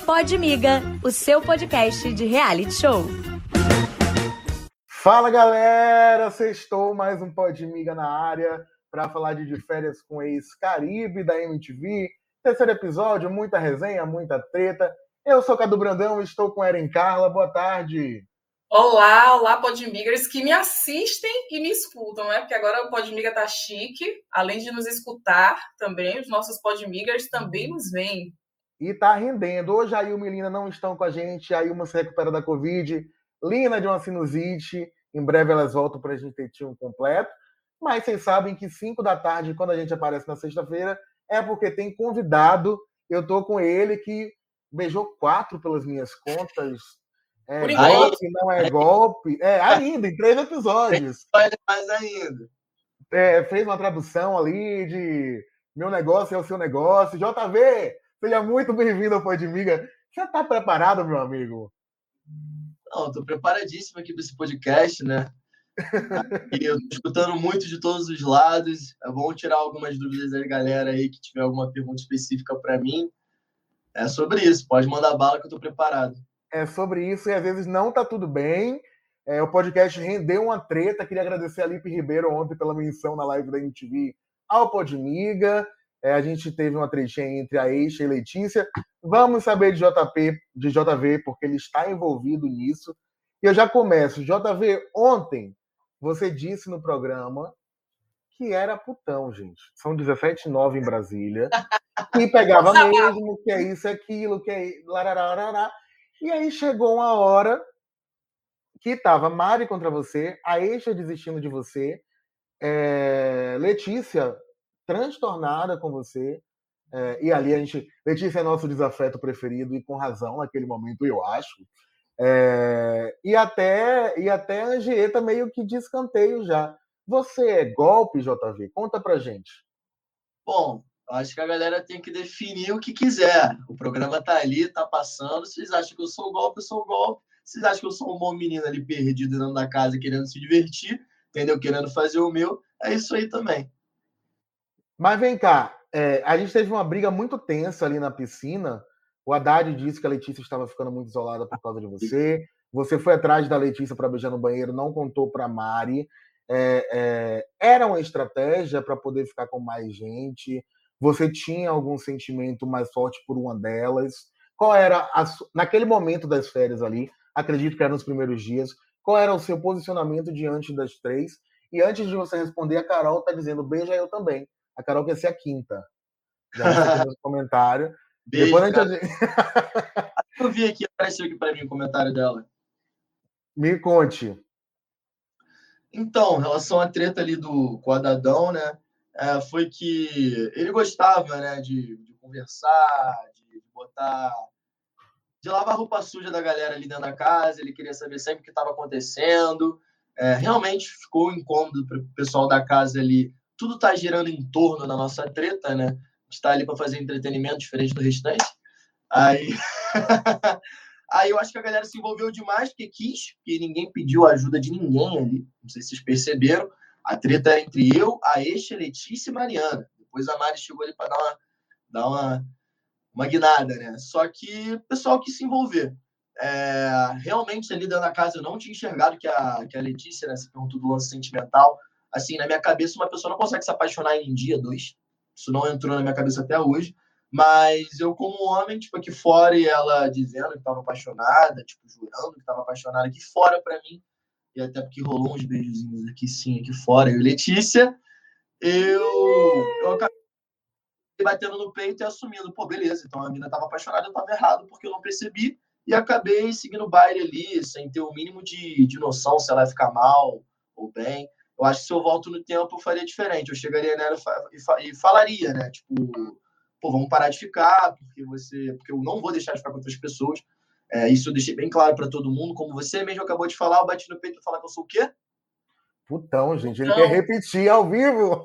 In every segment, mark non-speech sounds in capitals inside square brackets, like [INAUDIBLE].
Pode Miga, o seu podcast de reality show. Fala galera, sextou mais um Pode Miga na área para falar de, de férias com ex-Caribe da MTV. Terceiro episódio, muita resenha, muita treta. Eu sou Cadu Brandão e estou com Eren Carla. Boa tarde. Olá, olá, Podmigers que me assistem e me escutam, né? Porque agora o Podmiga tá chique. Além de nos escutar também, os nossos Podmigers também nos veem. E tá rendendo. Hoje a Ilma e Lina não estão com a gente. A Ilma se recupera da Covid. Lina de uma sinusite. Em breve elas voltam para a gente ter time completo. Mas vocês sabem que 5 da tarde, quando a gente aparece na sexta-feira, é porque tem convidado. Eu tô com ele que beijou quatro pelas minhas contas é Por golpe, não é golpe. É, ainda, em três episódios. [LAUGHS] Mais ainda. É, fez uma tradução ali de meu negócio é o seu negócio. JV, seja muito bem-vindo ao Podmiga. Você está preparado, meu amigo? Não, estou preparadíssimo aqui para esse podcast, né? e eu tô escutando muito de todos os lados. É bom tirar algumas dúvidas da galera aí que tiver alguma pergunta específica para mim. É sobre isso. Pode mandar bala que eu estou preparado é, sobre isso e às vezes não está tudo bem. É, o podcast rendeu uma treta. Queria agradecer a Lipe Ribeiro ontem pela menção na live da MTV ao Podmiga. É, a gente teve uma tretinha entre a Eixa e Letícia. Vamos saber de JP, de JV, porque ele está envolvido nisso. E eu já começo. JV, ontem você disse no programa que era putão, gente. São 17 9 em Brasília. [LAUGHS] Que pegava mesmo, que é isso, é aquilo, que é. Larararara. E aí chegou uma hora que estava Mari contra você, a Eixa desistindo de você, é, Letícia transtornada com você, é, e ali a gente. Letícia é nosso desafeto preferido, e com razão naquele momento, eu acho. É, e até e até a Angieta meio que de escanteio já. Você é golpe, JV? Conta pra gente. Bom, Acho que a galera tem que definir o que quiser. O programa tá ali, tá passando. Vocês acham que eu sou golpe, eu sou golpe. Vocês acham que eu sou um bom menino ali perdido dentro da casa querendo se divertir, entendeu? Querendo fazer o meu. É isso aí também. Mas vem cá, é, a gente teve uma briga muito tensa ali na piscina. O Haddad disse que a Letícia estava ficando muito isolada por causa de você. Você foi atrás da Letícia para beijar no banheiro, não contou para Mari. É, é, era uma estratégia para poder ficar com mais gente? Você tinha algum sentimento mais forte por uma delas? Qual era, a, naquele momento das férias ali, acredito que era nos primeiros dias, qual era o seu posicionamento diante das três? E antes de você responder, a Carol está dizendo beija eu também. A Carol quer ser a quinta. Já no [LAUGHS] comentário. Beijo, Depois a gente... eu vi aqui, apareceu aqui para mim o comentário dela. Me conte. Então, em relação à treta ali do quadradão, né? é, foi que ele gostava né, de, de conversar, de, de, botar. de lavar a roupa suja da galera ali dentro da casa, ele queria saber sempre o que estava acontecendo. É, realmente ficou incômodo para o pessoal da casa ali. Tudo está girando em torno da nossa treta, né? Gente está ali para fazer entretenimento diferente do restante. Aí. [LAUGHS] Aí eu acho que a galera se envolveu demais porque quis, porque ninguém pediu ajuda de ninguém ali. Não sei se vocês perceberam. A treta era entre eu, a Eixa, Letícia e Mariana. Depois a Mari chegou ali para dar uma, dar uma, uma guinada, né? Só que o pessoal quis se envolver. É, realmente, ali dentro da casa, eu não tinha enxergado que a, que a Letícia, né, se perguntou do lance sentimental. Assim, na minha cabeça, uma pessoa não consegue se apaixonar em um dia, dois. Isso não entrou na minha cabeça até hoje. Mas eu, como homem, tipo, aqui fora, e ela dizendo que estava apaixonada, tipo, jurando que estava apaixonada aqui fora, para mim, e até porque rolou uns beijozinhos aqui sim, aqui fora, eu e Letícia, eu, eu acabei batendo no peito e assumindo, pô, beleza, então a mina tava apaixonada, eu tava errado porque eu não percebi, e acabei seguindo o baile ali, sem ter o mínimo de, de noção se ela ia ficar mal ou bem. Eu acho que se eu volto no tempo, eu faria diferente. Eu chegaria nela e, e falaria, né? Tipo, pô, vamos parar de ficar, porque você. Porque eu não vou deixar de ficar com outras pessoas. É, isso eu deixei bem claro para todo mundo. Como você mesmo acabou de falar, eu bati no peito para falar que eu sou o quê? Putão, gente. Ele quer repetir ao vivo.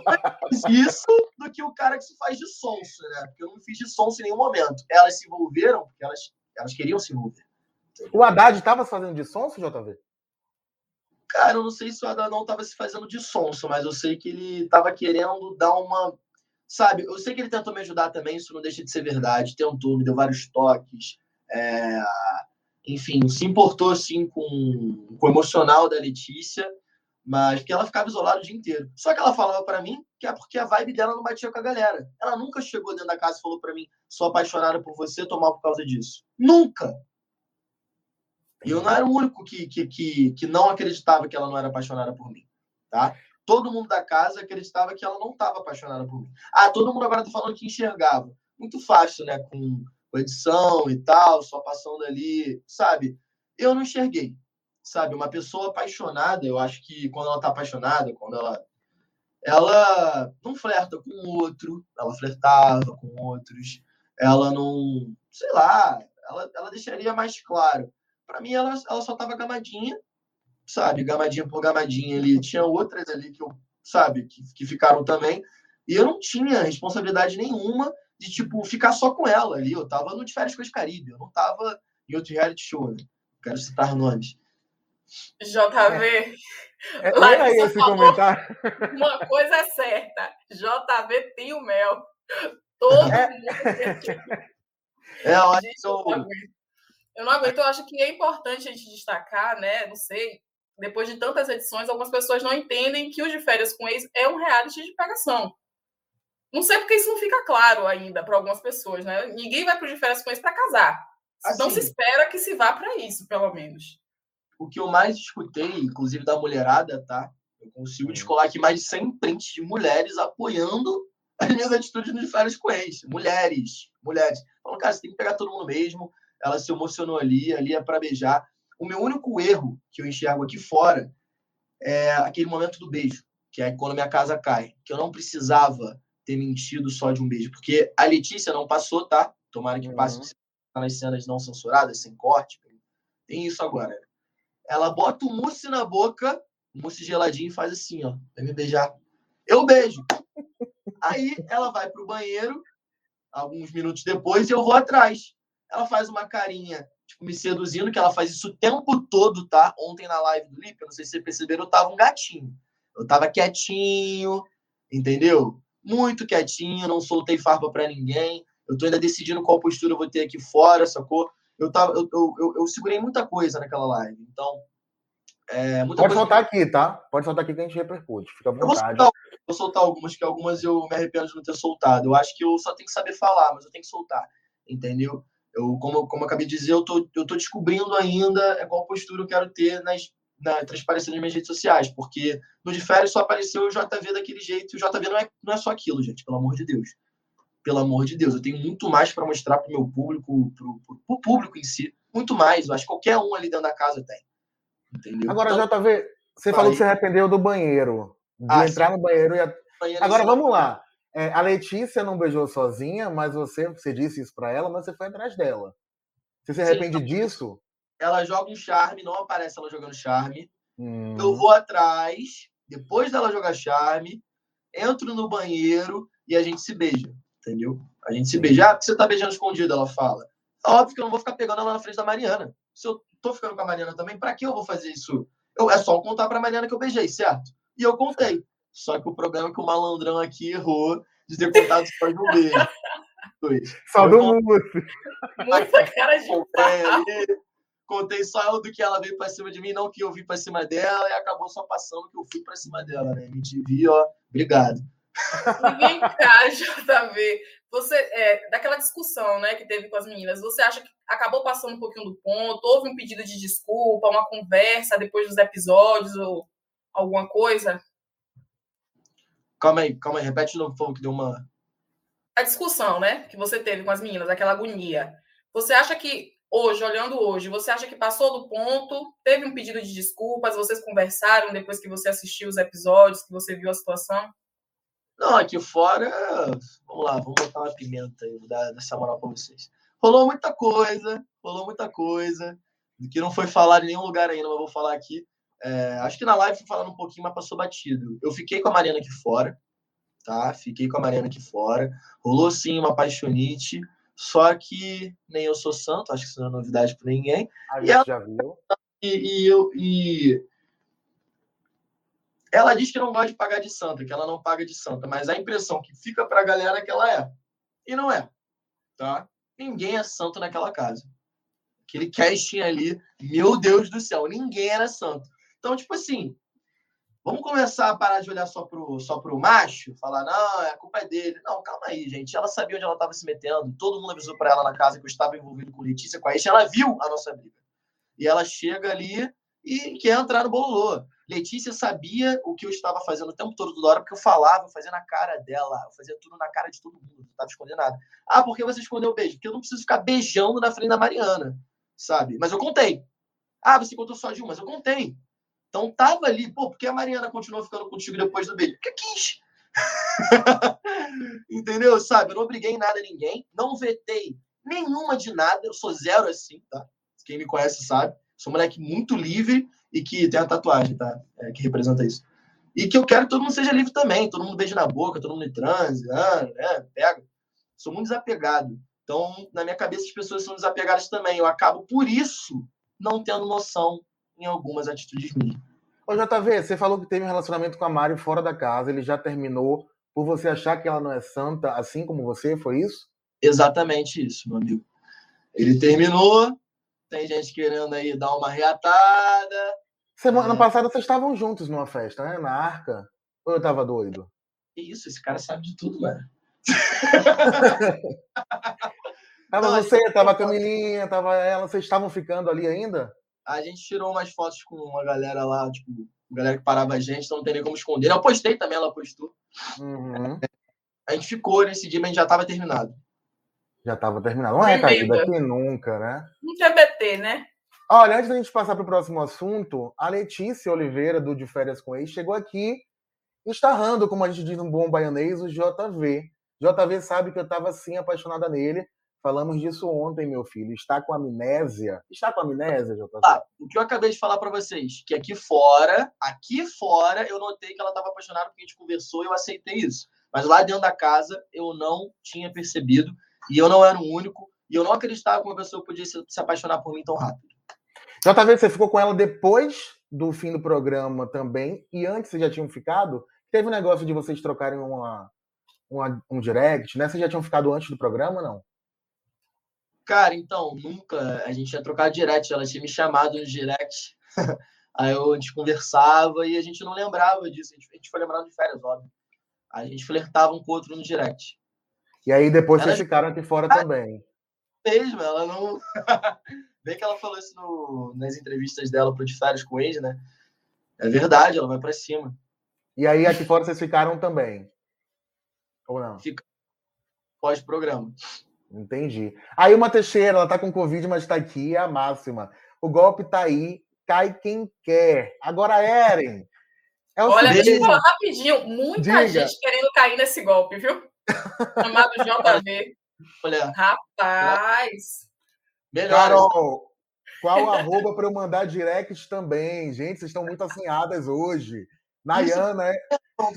Isso do que o cara que se faz de sonso, né? Porque eu não fiz de sonso em nenhum momento. Elas se envolveram porque elas, elas queriam se envolver. O Haddad estava fazendo de sonso, JV? Cara, eu não sei se o Haddad não estava se fazendo de sonso, mas eu sei que ele estava querendo dar uma. Sabe, eu sei que ele tentou me ajudar também, isso não deixa de ser verdade. Tentou, me deu vários toques É, enfim, se importou assim com, com o emocional da Letícia, mas que ela ficava isolada o dia inteiro. Só que ela falava para mim que é porque a vibe dela não batia com a galera. Ela nunca chegou dentro da casa e falou para mim: sou apaixonada por você, tô mal por causa disso. Nunca! E eu não era o único que, que, que, que não acreditava que ela não era apaixonada por mim, tá? Todo mundo da casa acreditava que ela não estava apaixonada por mim. Ah, todo mundo agora tá falando que enxergava. Muito fácil, né? Com, com edição e tal, só passando ali, sabe? Eu não enxerguei, sabe? Uma pessoa apaixonada, eu acho que quando ela tá apaixonada, quando ela ela não flerta com outro, ela flertava com outros, ela não, sei lá, ela, ela deixaria mais claro. Para mim, ela, ela só tava gamadinha, sabe? Gamadinha por gamadinha ali. Tinha outras ali que eu, sabe, que, que ficaram também. E eu não tinha responsabilidade nenhuma de, tipo, ficar só com ela ali. Eu tava no de férias com as Caribe, eu não tava em outro reality show, né? Quero citar nomes. JV. É, é aí esse comentário. Uma coisa é certa: JV tem o mel. Todo é. mundo. É, eu acho que eu... eu não aguento. Eu acho que é importante a gente destacar, né? Não sei. Depois de tantas edições, algumas pessoas não entendem que o de férias com ex é um reality de pegação. Não sei porque isso não fica claro ainda para algumas pessoas, né? Ninguém vai para o de férias com ex para casar. Assim, não se espera que se vá para isso, pelo menos o que eu mais escutei, inclusive da mulherada, tá? Eu consigo descolar aqui mais de 100 prints de mulheres apoiando as minhas atitudes de férias com ex. Mulheres, mulheres. Falando, cara, você tem que pegar todo mundo mesmo. Ela se emocionou ali, ali é para beijar. O meu único erro que eu enxergo aqui fora é aquele momento do beijo, que é quando minha casa cai. Que eu não precisava ter mentido só de um beijo, porque a Letícia não passou, tá? Tomara que passe uhum. nas cenas não censuradas, sem corte. Tem isso agora. Ela bota o mousse na boca, mousse geladinho, e faz assim, ó. Vai me beijar. Eu beijo. Aí ela vai pro banheiro, alguns minutos depois, e eu vou atrás. Ela faz uma carinha, tipo, me seduzindo, que ela faz isso o tempo todo, tá? Ontem na live do Lipe, eu não sei se vocês perceberam, eu tava um gatinho. Eu tava quietinho, entendeu? Muito quietinho, não soltei farpa para ninguém. Eu tô ainda decidindo qual postura eu vou ter aqui fora, sacou? eu, tava, eu, eu, eu, eu segurei muita coisa naquela live. Então, é, Pode coisa... soltar aqui, tá? Pode soltar aqui que a gente repercute. Fica à vontade. Eu vou soltar, vou soltar algumas, que algumas eu me arrependo de não ter soltado. Eu acho que eu só tenho que saber falar, mas eu tenho que soltar. Entendeu? Eu, como, como eu acabei de dizer, eu tô, eu tô descobrindo ainda qual postura eu quero ter nas, na transparência das minhas redes sociais, porque no de férias só apareceu o JV daquele jeito, e o JV não é, não é só aquilo, gente, pelo amor de Deus pelo amor de Deus. Eu tenho muito mais para mostrar para o meu público, para o público em si. Muito mais. Eu acho que qualquer um ali dentro da casa tem. Entendeu? Agora, então, JV, você falou que você arrependeu do banheiro. De ah, entrar sim. no banheiro e. Banheiro Agora, vamos lá. É, a Letícia não beijou sozinha, mas você, você disse isso para ela, mas você foi atrás dela. Você se arrepende sim, disso? Ela joga um charme, não aparece ela jogando charme. Hum. Eu vou atrás, depois dela jogar charme, entro no banheiro e a gente se beija entendeu? A gente se beijar, porque você tá beijando escondido, ela fala. Óbvio que eu não vou ficar pegando ela na frente da Mariana. Se eu tô ficando com a Mariana também, para que eu vou fazer isso? Eu, é só contar pra Mariana que eu beijei, certo? E eu contei. Só que o problema é que o malandrão aqui errou de ter contado só de um beijo. Só do mundo. Muita cara de contei, contei só do que ela veio pra cima de mim, não que eu vim pra cima dela, e acabou só passando que eu fui pra cima dela, né? Me vi, ó. Obrigado. Vem cá, JV. Você, é, daquela discussão né, que teve com as meninas, você acha que acabou passando um pouquinho do ponto? Houve um pedido de desculpa, uma conversa depois dos episódios ou alguma coisa? Calma aí, calma aí, repete de novo, que deu uma. A discussão, né, que você teve com as meninas, aquela agonia. Você acha que hoje, olhando hoje, você acha que passou do ponto? Teve um pedido de desculpas? Vocês conversaram depois que você assistiu os episódios, que você viu a situação? Não, aqui fora, vamos lá, vamos botar uma pimenta aí, vou dar essa moral para vocês. Rolou muita coisa, rolou muita coisa, que não foi falado em nenhum lugar ainda, mas vou falar aqui. É, acho que na live fui falando um pouquinho, mas passou batido. Eu fiquei com a Mariana aqui fora, tá? Fiquei com a Mariana aqui fora. Rolou sim uma paixonite, só que nem eu sou santo, acho que isso não é novidade para ninguém. A gente ela... já viu. E, e, eu, e ela diz que não gosta de pagar de santa, que ela não paga de santa, mas a impressão que fica para a galera é que ela é. E não é. Tá? Ninguém é santo naquela casa. Aquele casting ali, meu Deus do céu, ninguém era santo. Então, tipo assim, vamos começar a parar de olhar só pro, só pro macho, falar, não, a culpa é dele. Não, calma aí, gente. Ela sabia onde ela estava se metendo, todo mundo avisou para ela na casa que eu estava envolvido com Letícia, com a Ela viu a nossa briga. E ela chega ali e quer entrar no bololô. Letícia sabia o que eu estava fazendo o tempo todo, toda hora, porque eu falava, eu fazia na cara dela, eu fazia tudo na cara de todo mundo, não estava escondendo nada. Ah, por que você escondeu o beijo? Porque eu não preciso ficar beijando na frente da Mariana, sabe? Mas eu contei. Ah, você contou só de um, mas eu contei. Então tava ali, pô, porque a Mariana continuou ficando contigo depois do beijo? Porque quis. [LAUGHS] Entendeu? Sabe? Eu não obriguei nada a ninguém, não vetei nenhuma de nada, eu sou zero assim, tá? Quem me conhece sabe. Sou um moleque muito livre e que tem a tatuagem, tá? É, que representa isso. E que eu quero que todo mundo seja livre também, todo mundo beije na boca, todo mundo em transe, ah, né? Pega. Sou muito desapegado. Então, na minha cabeça, as pessoas são desapegadas também. Eu acabo, por isso, não tendo noção em algumas atitudes minhas. Ô, JV, você falou que teve um relacionamento com a Mari fora da casa, ele já terminou por você achar que ela não é santa, assim como você, foi isso? Exatamente isso, meu amigo. Ele terminou, tem gente querendo aí dar uma reatada. Semana é. passada vocês estavam juntos numa festa, né? Na arca. Ou eu tava doido? Que isso, esse cara sabe de tudo, mano. [LAUGHS] tava não, você, tava a Camilinha, tava ela, vocês estavam ficando ali ainda? A gente tirou umas fotos com uma galera lá, tipo, galera que parava a gente, então não tem nem como esconder. Eu postei também, ela postou. Uhum. A gente ficou nesse dia, mas a gente já tava terminado. Já estava terminado. Não é caída que nunca, né? Um TBT, né? Olha, antes da gente passar para o próximo assunto, a Letícia Oliveira, do De Férias com Ex, chegou aqui estarrando, como a gente diz no bom baianês, o JV. JV sabe que eu estava assim apaixonada nele. Falamos disso ontem, meu filho. Está com amnésia. Está com amnésia, JV? Ah, o que eu acabei de falar para vocês, que aqui fora, aqui fora, eu notei que ela estava apaixonada porque a gente conversou e eu aceitei isso. Mas lá dentro da casa, eu não tinha percebido. E eu não era o único. E eu não acreditava que uma pessoa podia se, se apaixonar por mim tão rápido. Já tá vendo? Você ficou com ela depois do fim do programa também. E antes vocês já tinham ficado? Teve um negócio de vocês trocarem uma, uma, um direct, né? Vocês já tinham ficado antes do programa não? Cara, então, nunca. A gente tinha trocado direct. Ela tinha me chamado no direct. [LAUGHS] Aí eu, a gente conversava e a gente não lembrava disso. A gente, a gente foi lembrando de férias, óbvio. A gente flertava um com o outro no direct. E aí depois ela... vocês ficaram aqui fora ah, também. Mesmo, ela não. [LAUGHS] Bem que ela falou isso no... nas entrevistas dela pro De Férias com eles, né? É verdade, ela vai para cima. E aí aqui fora vocês ficaram também? Ou não? Fica pós-programa. Entendi. Aí uma Teixeira, ela tá com Covid, mas tá aqui, é a máxima. O golpe tá aí, cai quem quer. Agora, Eren. É Olha, deixa eu falar rapidinho. Muita Diga. gente querendo cair nesse golpe, viu? [LAUGHS] chamado JV. Olha. Rapaz. Melhor. Carol, qual arroba para eu mandar direct também? Gente, vocês estão muito assinhadas hoje. Nayana, é.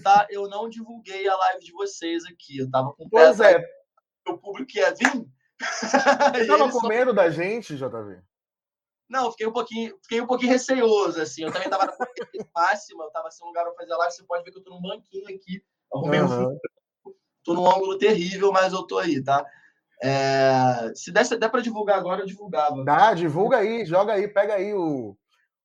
Tá? Eu não divulguei a live de vocês aqui. Eu tava com Pois é. O público ia vir. [LAUGHS] Você tava com medo da gente, JV? Não, fiquei um pouquinho, fiquei um pouquinho receoso, assim. Eu também tava na [LAUGHS] máxima, eu tava sem lugar para fazer a live. Você pode ver que eu tô num banquinho aqui. Arrumei uhum. um [LAUGHS] Tô num ângulo terrível, mas eu tô aí, tá? É, se desse der para divulgar agora, eu divulgava. Dá, divulga aí, joga aí, pega aí o,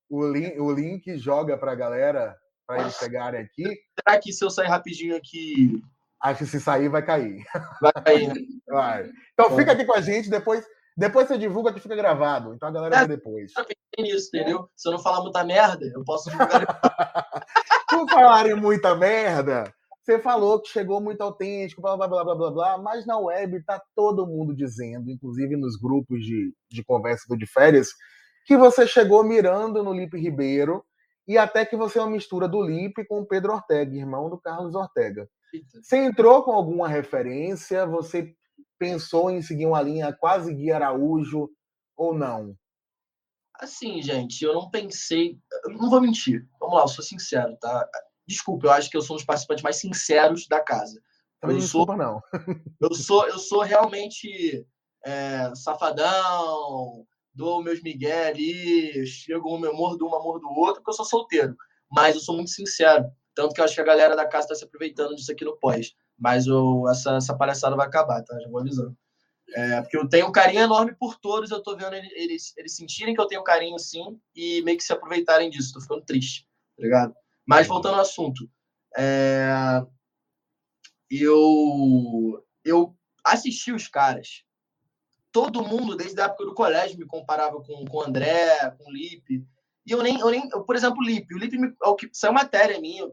o, link, o link joga pra galera, para eles pegarem aqui. Será que se eu sair rapidinho aqui. Acho que se sair vai cair. Vai cair, né? [LAUGHS] Vai. Então fica aqui com a gente, depois, depois você divulga que fica gravado. Então a galera é, vê depois. Eu pensei nisso, entendeu? Se eu não falar muita merda, eu posso divulgar. [LAUGHS] Por falarem muita merda, você falou que chegou muito autêntico, blá blá blá blá blá blá, mas na web tá todo mundo dizendo, inclusive nos grupos de, de conversa do de férias, que você chegou mirando no Lipe Ribeiro e até que você é uma mistura do Lipe com o Pedro Ortega, irmão do Carlos Ortega. Você entrou com alguma referência? Você pensou em seguir uma linha quase Gui Araújo ou não? Assim, gente, eu não pensei. Não vou mentir. Vamos lá, eu sou sincero, tá? Desculpa, eu acho que eu sou um dos participantes mais sinceros da casa. eu desculpa, sou, não. [LAUGHS] eu sou, eu sou realmente é, safadão, dou meus migué ali, chego um amor do um, amor do outro, porque eu sou solteiro. Mas eu sou muito sincero. Tanto que eu acho que a galera da casa está se aproveitando disso aqui no pós. Mas eu, essa, essa palhaçada vai acabar, tá? Já vou avisando. É, porque eu tenho um carinho enorme por todos, eu tô vendo eles, eles sentirem que eu tenho carinho sim e meio que se aproveitarem disso. Tô ficando triste, tá ligado? Mas voltando ao assunto, é, eu, eu assisti os caras. Todo mundo, desde a época do colégio, me comparava com, com o André, com o Lipe. E eu nem, eu nem por exemplo, o Lipe. O Lipe, me, é o que saiu matéria minha,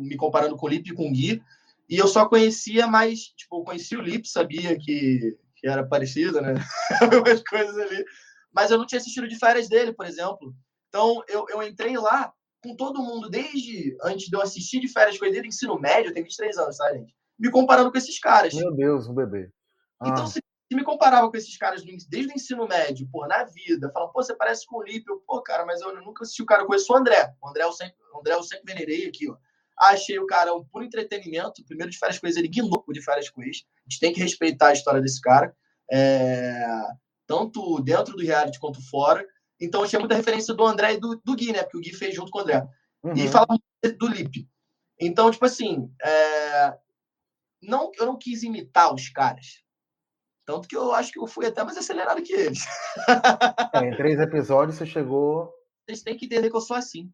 me comparando com o Lipe e com o Gui. E eu só conhecia mais, tipo, eu conhecia o Lipe, sabia que, que era parecido, né? [LAUGHS] Algumas coisas ali. Mas eu não tinha assistido de férias dele, por exemplo. Então, eu, eu entrei lá com todo mundo, desde antes de eu assistir de férias com ele, ensino médio, eu tenho 23 anos, tá, gente? Me comparando com esses caras. Meu Deus, um bebê. Ah. Então, se, se, me comparava com esses caras desde o ensino médio, pô, na vida, falam, pô, você parece com o Lipe. Eu, pô, cara, mas eu nunca assisti o cara, eu conheço o André. O André eu sempre, o André eu sempre venerei aqui, ó. Achei o cara um puro entretenimento. Primeiro de férias com ele guinou de férias com. A gente tem que respeitar a história desse cara. É... Tanto dentro do reality quanto fora. Então, tinha muita referência do André e do, do Gui, né? Porque o Gui fez junto com o André. Uhum. E falava do Lipe. Então, tipo assim, é... não, eu não quis imitar os caras. Tanto que eu acho que eu fui até mais acelerado que eles. É, em três episódios você chegou. Vocês têm que entender que eu sou assim.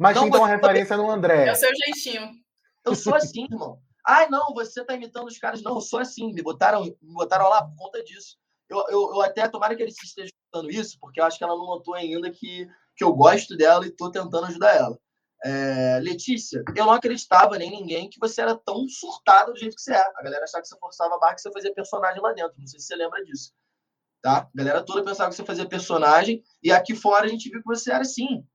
Mas não, então a referência no André. É o seu jeitinho. Eu sou assim, irmão. Ai, não, você tá imitando os caras. Não, eu sou assim. Me botaram, me botaram lá por conta disso. Eu, eu, eu até, tomara que ele esteja escutando isso, porque eu acho que ela não notou ainda que, que eu gosto dela e tô tentando ajudar ela. É, Letícia, eu não acreditava nem ninguém que você era tão surtada do jeito que você é. A galera achava que você forçava a barra que você fazia personagem lá dentro. Não sei se você lembra disso. Tá? A galera toda pensava que você fazia personagem e aqui fora a gente viu que você era assim.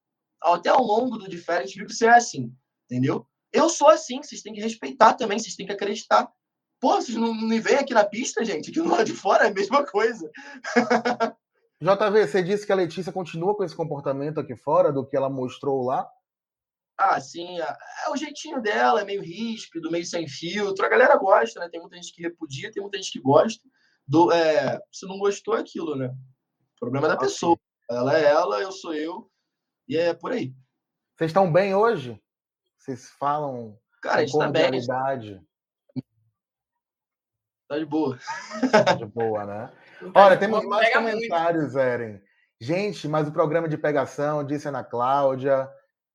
Até ao longo do a gente viu que você é assim. Entendeu? Eu sou assim, vocês têm que respeitar também, vocês têm que acreditar. Pô, vocês não me veem aqui na pista, gente? Aqui no lado de fora é a mesma coisa. JV, você disse que a Letícia continua com esse comportamento aqui fora do que ela mostrou lá? Ah, sim, é, é o jeitinho dela, é meio ríspido, meio sem filtro. A galera gosta, né? Tem muita gente que repudia, tem muita gente que gosta. Do, é, se não gostou, é aquilo, né? O problema é da pessoa. Ela é ela, eu sou eu, e é por aí. Vocês estão bem hoje? Vocês falam Cara, a gente tá bem. Tá de boa. Tá de boa, né? Olha, temos mais comentários, Eren. Gente, mas o programa de pegação, disse Ana Cláudia.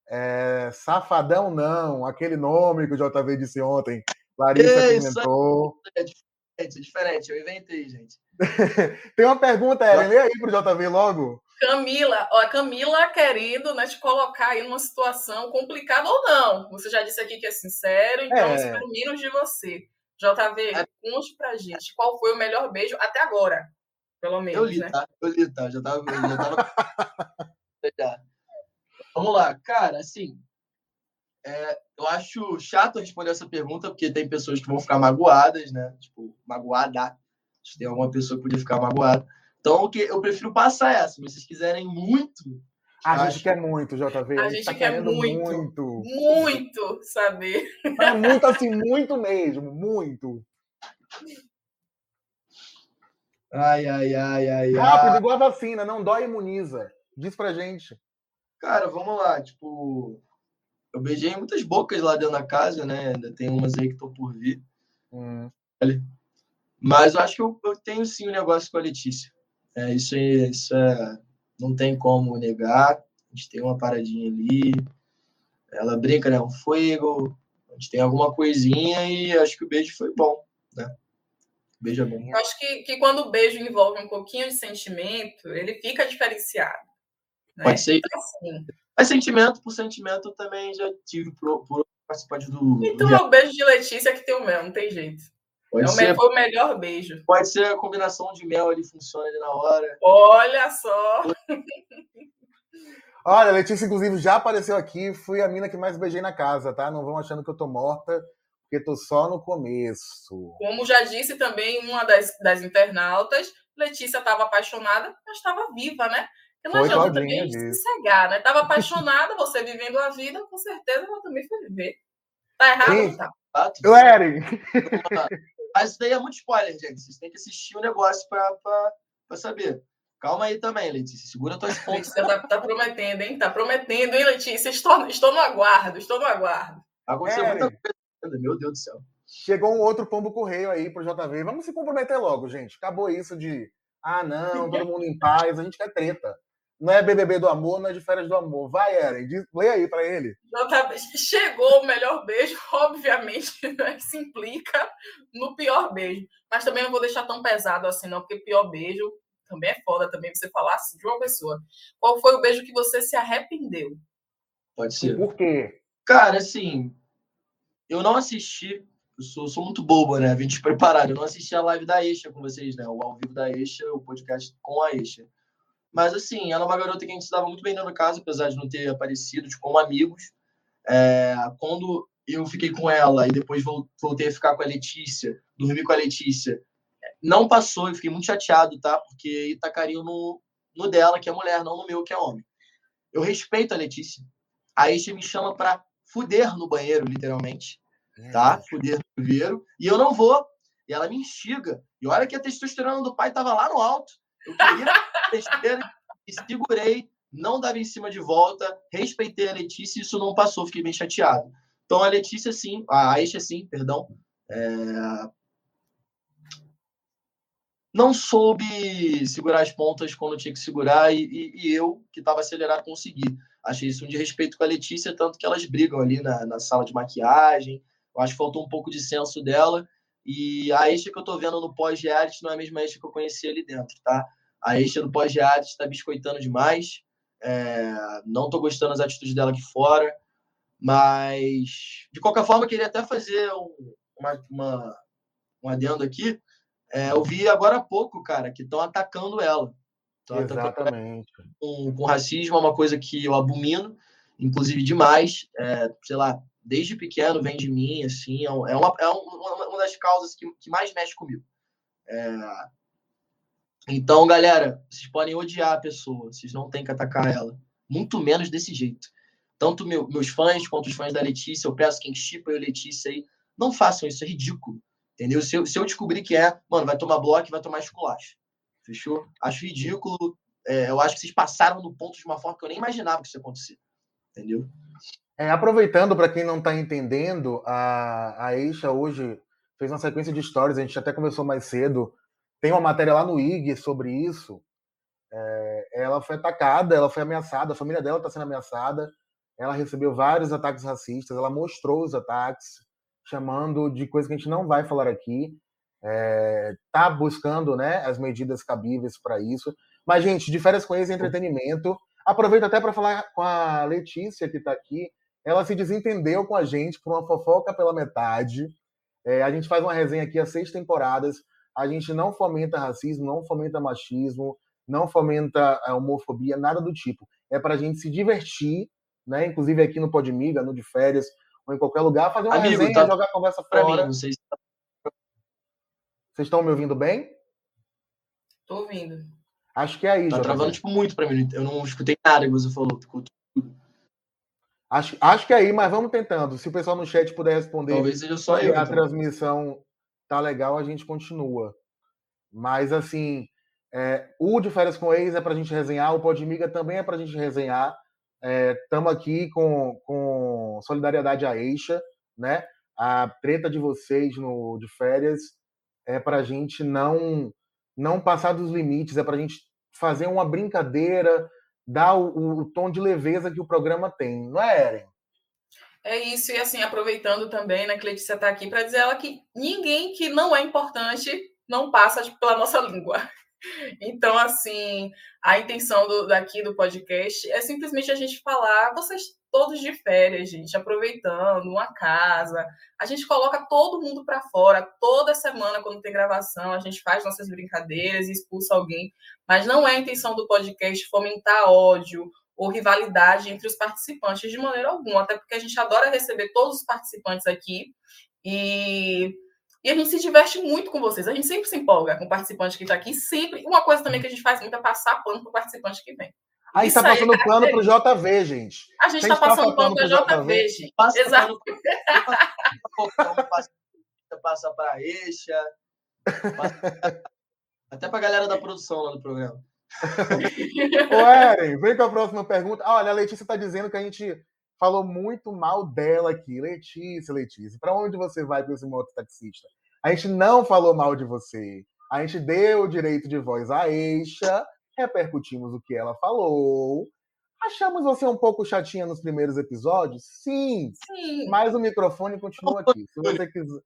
É, safadão não, aquele nome que o JV disse ontem. Larissa Isso, comentou. É diferente, é diferente, eu inventei, gente. [LAUGHS] Tem uma pergunta, Ellen, lê aí pro JV logo. Camila, ó, Camila querendo né, te colocar aí numa situação complicada ou não. Você já disse aqui que é sincero, então é. espero menos de você. JV, é. conte pra gente qual foi o melhor beijo até agora, pelo menos. Eu li, né? tá? Eu li, tá? Já tava. Já tava... [LAUGHS] Vamos lá, cara, assim. É, eu acho chato responder essa pergunta, porque tem pessoas que vão ficar magoadas, né? Tipo, magoada. Se tem alguma pessoa que podia ficar magoada. Então, eu prefiro passar essa. Mas se vocês quiserem muito. A gente quer muito, JV. A, a gente, tá quer muito, muito. Muito saber. É muito assim, muito mesmo. Muito. Ai, ai, ai, ai. Rápido, igual a vacina, não dói imuniza. Diz pra gente. Cara, vamos lá. Tipo, eu beijei muitas bocas lá dentro da casa, né? Ainda tem umas aí que estão por vir. Hum. Mas eu acho que eu, eu, tenho sim um negócio com a Letícia. É, isso, aí, isso é, não tem como negar. A gente tem uma paradinha ali. Ela brinca, né? Um fogo. A gente tem alguma coisinha e acho que o beijo foi bom, né? Beijo é bom. Eu acho que, que quando o beijo envolve um pouquinho de sentimento, ele fica diferenciado. Né? Pode ser. Então, assim, Mas sentimento por sentimento eu também já tive por, por participar do. Então do... é o beijo de Letícia que tem o mel, não tem jeito. Pode é ser, foi o melhor beijo. Pode ser a combinação de mel ali, funciona ali na hora. Olha só! Olha, Letícia, inclusive, já apareceu aqui. Fui a mina que mais beijei na casa, tá? Não vão achando que eu tô morta, porque tô só no começo. Como já disse também uma das, das internautas, Letícia estava apaixonada, mas estava viva, né? Porque não adianta também se cegar, né? Tava apaixonada, você vivendo a vida, com certeza ela também foi viver. Tá errado Sim. tá? Eren! Mas isso daí é muito spoiler, gente. Vocês têm que assistir o negócio pra saber. Calma aí também, Letícia. Segura tuas pontas. Letícia tá, tá, prometendo, hein? Tá prometendo, hein, Letícia? Estou, estou no aguardo, estou no aguardo. Aconteceu muita coisa. Meu Deus do céu. Chegou um outro pombo correio aí pro JV. Vamos se comprometer logo, gente. Acabou isso de ah, não, todo mundo em paz, a gente quer treta. Não é BBB do amor, não é de férias do amor. Vai, Eren, diz, lê aí para ele. Chegou o melhor beijo, [LAUGHS] obviamente, né? se implica no pior beijo. Mas também não vou deixar tão pesado assim, não, porque pior beijo também é foda também você falar assim de uma pessoa. Qual foi o beijo que você se arrependeu? Pode ser. Por quê? Cara, assim, eu não assisti, eu sou, sou muito bobo, né? Vim despreparado. Eu não assisti a live da Eixa com vocês, né? O ao vivo da Eixa, o podcast com a Eixa. Mas, assim, ela é uma garota que a gente se dava muito bem na casa, apesar de não ter aparecido, tipo, como amigos. É, quando eu fiquei com ela e depois voltei a ficar com a Letícia, dormi com a Letícia, não passou, eu fiquei muito chateado, tá? Porque tacariam no, no dela, que é mulher, não no meu, que é homem. Eu respeito a Letícia. A Eixa me chama pra fuder no banheiro, literalmente. Tá? É. Fuder no chuveiro. E eu não vou. E ela me instiga. E olha que a testosterona do pai tava lá no alto. Eu queria besteira e segurei, não dava em cima de volta, respeitei a Letícia e isso não passou, fiquei bem chateado. Então a Letícia, sim, a Aisha, sim, perdão, é... não soube segurar as pontas quando tinha que segurar e, e, e eu, que estava acelerado, consegui. Achei isso um de respeito com a Letícia, tanto que elas brigam ali na, na sala de maquiagem. Eu acho que faltou um pouco de senso dela. E a Aisha que eu tô vendo no pós-reality não é a mesma Aisha que eu conheci ali dentro, tá? A Aisha no pós-reality está biscoitando demais. É, não tô gostando das atitudes dela aqui fora. Mas, de qualquer forma, eu queria até fazer um, uma, uma, um adendo aqui. É, eu vi agora há pouco, cara, que estão atacando ela. Tão Exatamente. Atacando com, com racismo, é uma coisa que eu abomino, inclusive demais. É, sei lá, desde pequeno vem de mim, assim, é, uma, é uma, das causas que, que mais mexe comigo. É... Então, galera, vocês podem odiar a pessoa, vocês não têm que atacar ela, muito menos desse jeito. Tanto meu, meus fãs quanto os fãs da Letícia, eu peço quem chipa eu e Letícia aí, não façam isso, é ridículo. Entendeu? Se eu, se eu descobrir que é, mano, vai tomar bloco vai tomar esculacho. Fechou? Acho ridículo. É, eu acho que vocês passaram no ponto de uma forma que eu nem imaginava que isso ia acontecer. Entendeu? É, aproveitando, para quem não está entendendo, a, a Eixa hoje fez uma sequência de histórias, a gente até começou mais cedo. Tem uma matéria lá no IG sobre isso. É, ela foi atacada, ela foi ameaçada, a família dela está sendo ameaçada. Ela recebeu vários ataques racistas, ela mostrou os ataques, chamando de coisa que a gente não vai falar aqui. Está é, buscando né, as medidas cabíveis para isso. Mas, gente, de férias com ex entretenimento. Aproveito até para falar com a Letícia, que está aqui ela se desentendeu com a gente por uma fofoca pela metade. É, a gente faz uma resenha aqui há seis temporadas. A gente não fomenta racismo, não fomenta machismo, não fomenta a homofobia, nada do tipo. É para a gente se divertir, né? Inclusive aqui no Podmiga, no de férias, ou em qualquer lugar, fazer uma Amigo, resenha, tá... jogar a conversa fora. Mim. Tá Vocês estão me ouvindo bem? Tô ouvindo. Acho que é aí, Tá travando, tipo, muito para mim. Eu não escutei nada que você falou. Acho, acho que é aí, mas vamos tentando. Se o pessoal no chat puder responder. Talvez seja só eu. A então. transmissão tá legal, a gente continua. Mas, assim, é, o de férias com ex é para a gente resenhar, o Podmiga também é para a gente resenhar. Estamos é, aqui com, com solidariedade à Eixa, né? A treta de vocês no de férias é para a gente não, não passar dos limites, é para a gente fazer uma brincadeira, dá o, o, tom de leveza que o programa tem, não é, Eren? É isso, e assim, aproveitando também, né, que Letícia está aqui, para dizer ela que ninguém que não é importante não passa pela nossa língua. [LAUGHS] Então, assim, a intenção do, daqui do podcast é simplesmente a gente falar, vocês todos de férias, gente, aproveitando uma casa. A gente coloca todo mundo para fora toda semana quando tem gravação, a gente faz nossas brincadeiras e expulsa alguém, mas não é a intenção do podcast fomentar ódio ou rivalidade entre os participantes de maneira alguma, até porque a gente adora receber todos os participantes aqui e e a gente se diverte muito com vocês. A gente sempre se empolga com o participante que está aqui. Sempre. Uma coisa também que a gente faz muito é passar pano para o participante que vem. Aí está passando aí, pano para o JV, gente. A gente está passando pano para o JV, gente. Passa Exato. [LAUGHS] Passa para a Eixa. [LAUGHS] Até para a galera da produção lá do programa. [LAUGHS] Ô, Eren, vem com a próxima pergunta. Ah, olha, a Letícia está dizendo que a gente falou muito mal dela aqui. Letícia, Letícia, para onde você vai com esse mototaxista? A gente não falou mal de você. A gente deu o direito de voz à Eixa, repercutimos o que ela falou. Achamos você um pouco chatinha nos primeiros episódios? Sim. Sim. Mas o microfone continua [LAUGHS] aqui. Se você quiser.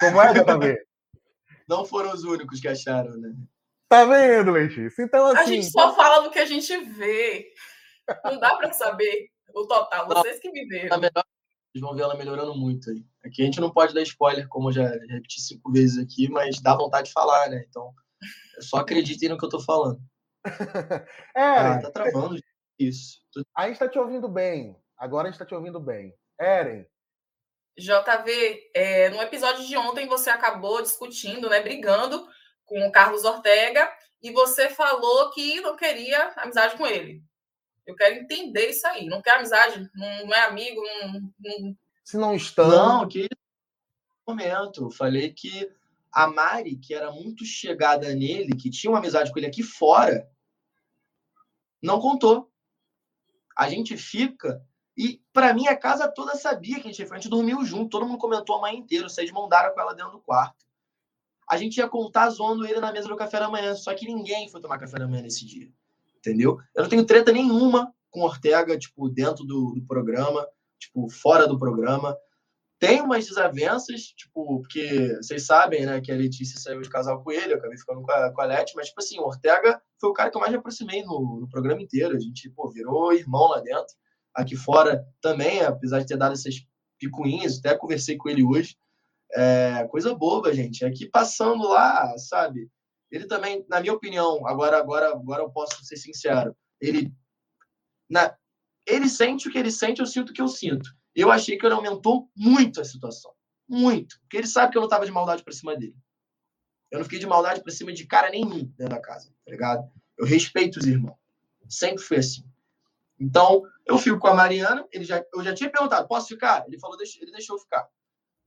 Como é, JV? Não foram os únicos que acharam, né? Tá vendo, Letícia? Então, assim. A gente só fala do que a gente vê. Não dá para saber o total. Vocês que me viram. Tá melhor, vocês vão ver ela melhorando muito aí. Aqui a gente não pode dar spoiler, como eu já repeti cinco vezes aqui, mas dá vontade de falar, né? Então, só acreditem no que eu tô falando. [LAUGHS] é, ah, tá travando isso. A gente tá te ouvindo bem. Agora a gente tá te ouvindo bem. Eren. JV, é, no episódio de ontem você acabou discutindo, né, brigando com o Carlos Ortega e você falou que não queria amizade com ele. Eu quero entender isso aí. Não quer amizade, não, é amigo, não, não... Se não estão. Não, que momento. Falei que a Mari, que era muito chegada nele, que tinha uma amizade com ele aqui fora, não contou. A gente fica. E para mim, a casa toda sabia que a gente, a gente dormiu junto, todo mundo comentou a manhã inteira, mão dada com ela dentro do quarto. A gente ia contar zoando ele na mesa do café da manhã, só que ninguém foi tomar café da manhã nesse dia. Entendeu? Eu não tenho treta nenhuma com Ortega, tipo, dentro do, do programa, tipo, fora do programa. Tem umas desavenças, tipo, porque vocês sabem, né, que a Letícia saiu de casal com ele, eu acabei ficando com a, com a Leti, mas, tipo assim, o Ortega foi o cara que eu mais me aproximei no, no programa inteiro. A gente, pô, virou irmão lá dentro. Aqui fora também, apesar de ter dado essas picuinhas, até conversei com ele hoje. É, coisa boba, gente. Aqui passando lá, sabe? Ele também, na minha opinião, agora, agora, agora eu posso ser sincero, ele, na, ele sente o que ele sente, eu sinto o que eu sinto. Eu achei que ele aumentou muito a situação. Muito. Porque ele sabe que eu não estava de maldade para cima dele. Eu não fiquei de maldade para cima de cara nenhum dentro da casa, tá ligado? Eu respeito os irmãos. Sempre foi assim. Então, eu fico com a Mariana, ele já, eu já tinha perguntado, posso ficar? Ele falou, ele deixou ficar.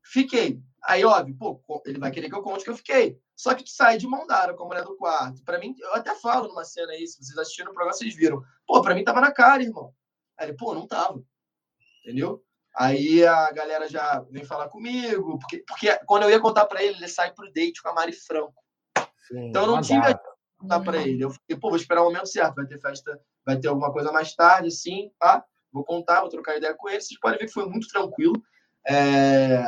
Fiquei. Aí, óbvio, pô, ele vai querer que eu conte que eu fiquei. Só que sai de mão dada com a mulher do quarto. Para mim, eu até falo numa cena aí, se vocês assistiram o programa, vocês viram. Pô, pra mim tava na cara, irmão. Aí ele, pô, não tava. Entendeu? Aí a galera já vem falar comigo, porque, porque quando eu ia contar para ele, ele sai pro date com a Mari Franco. Sim, então eu não tive a contar para ele. Eu falei, pô, vou esperar o momento certo, vai ter festa, vai ter alguma coisa mais tarde, sim, tá? Vou contar, vou trocar ideia com ele. Vocês podem ver que foi muito tranquilo. É...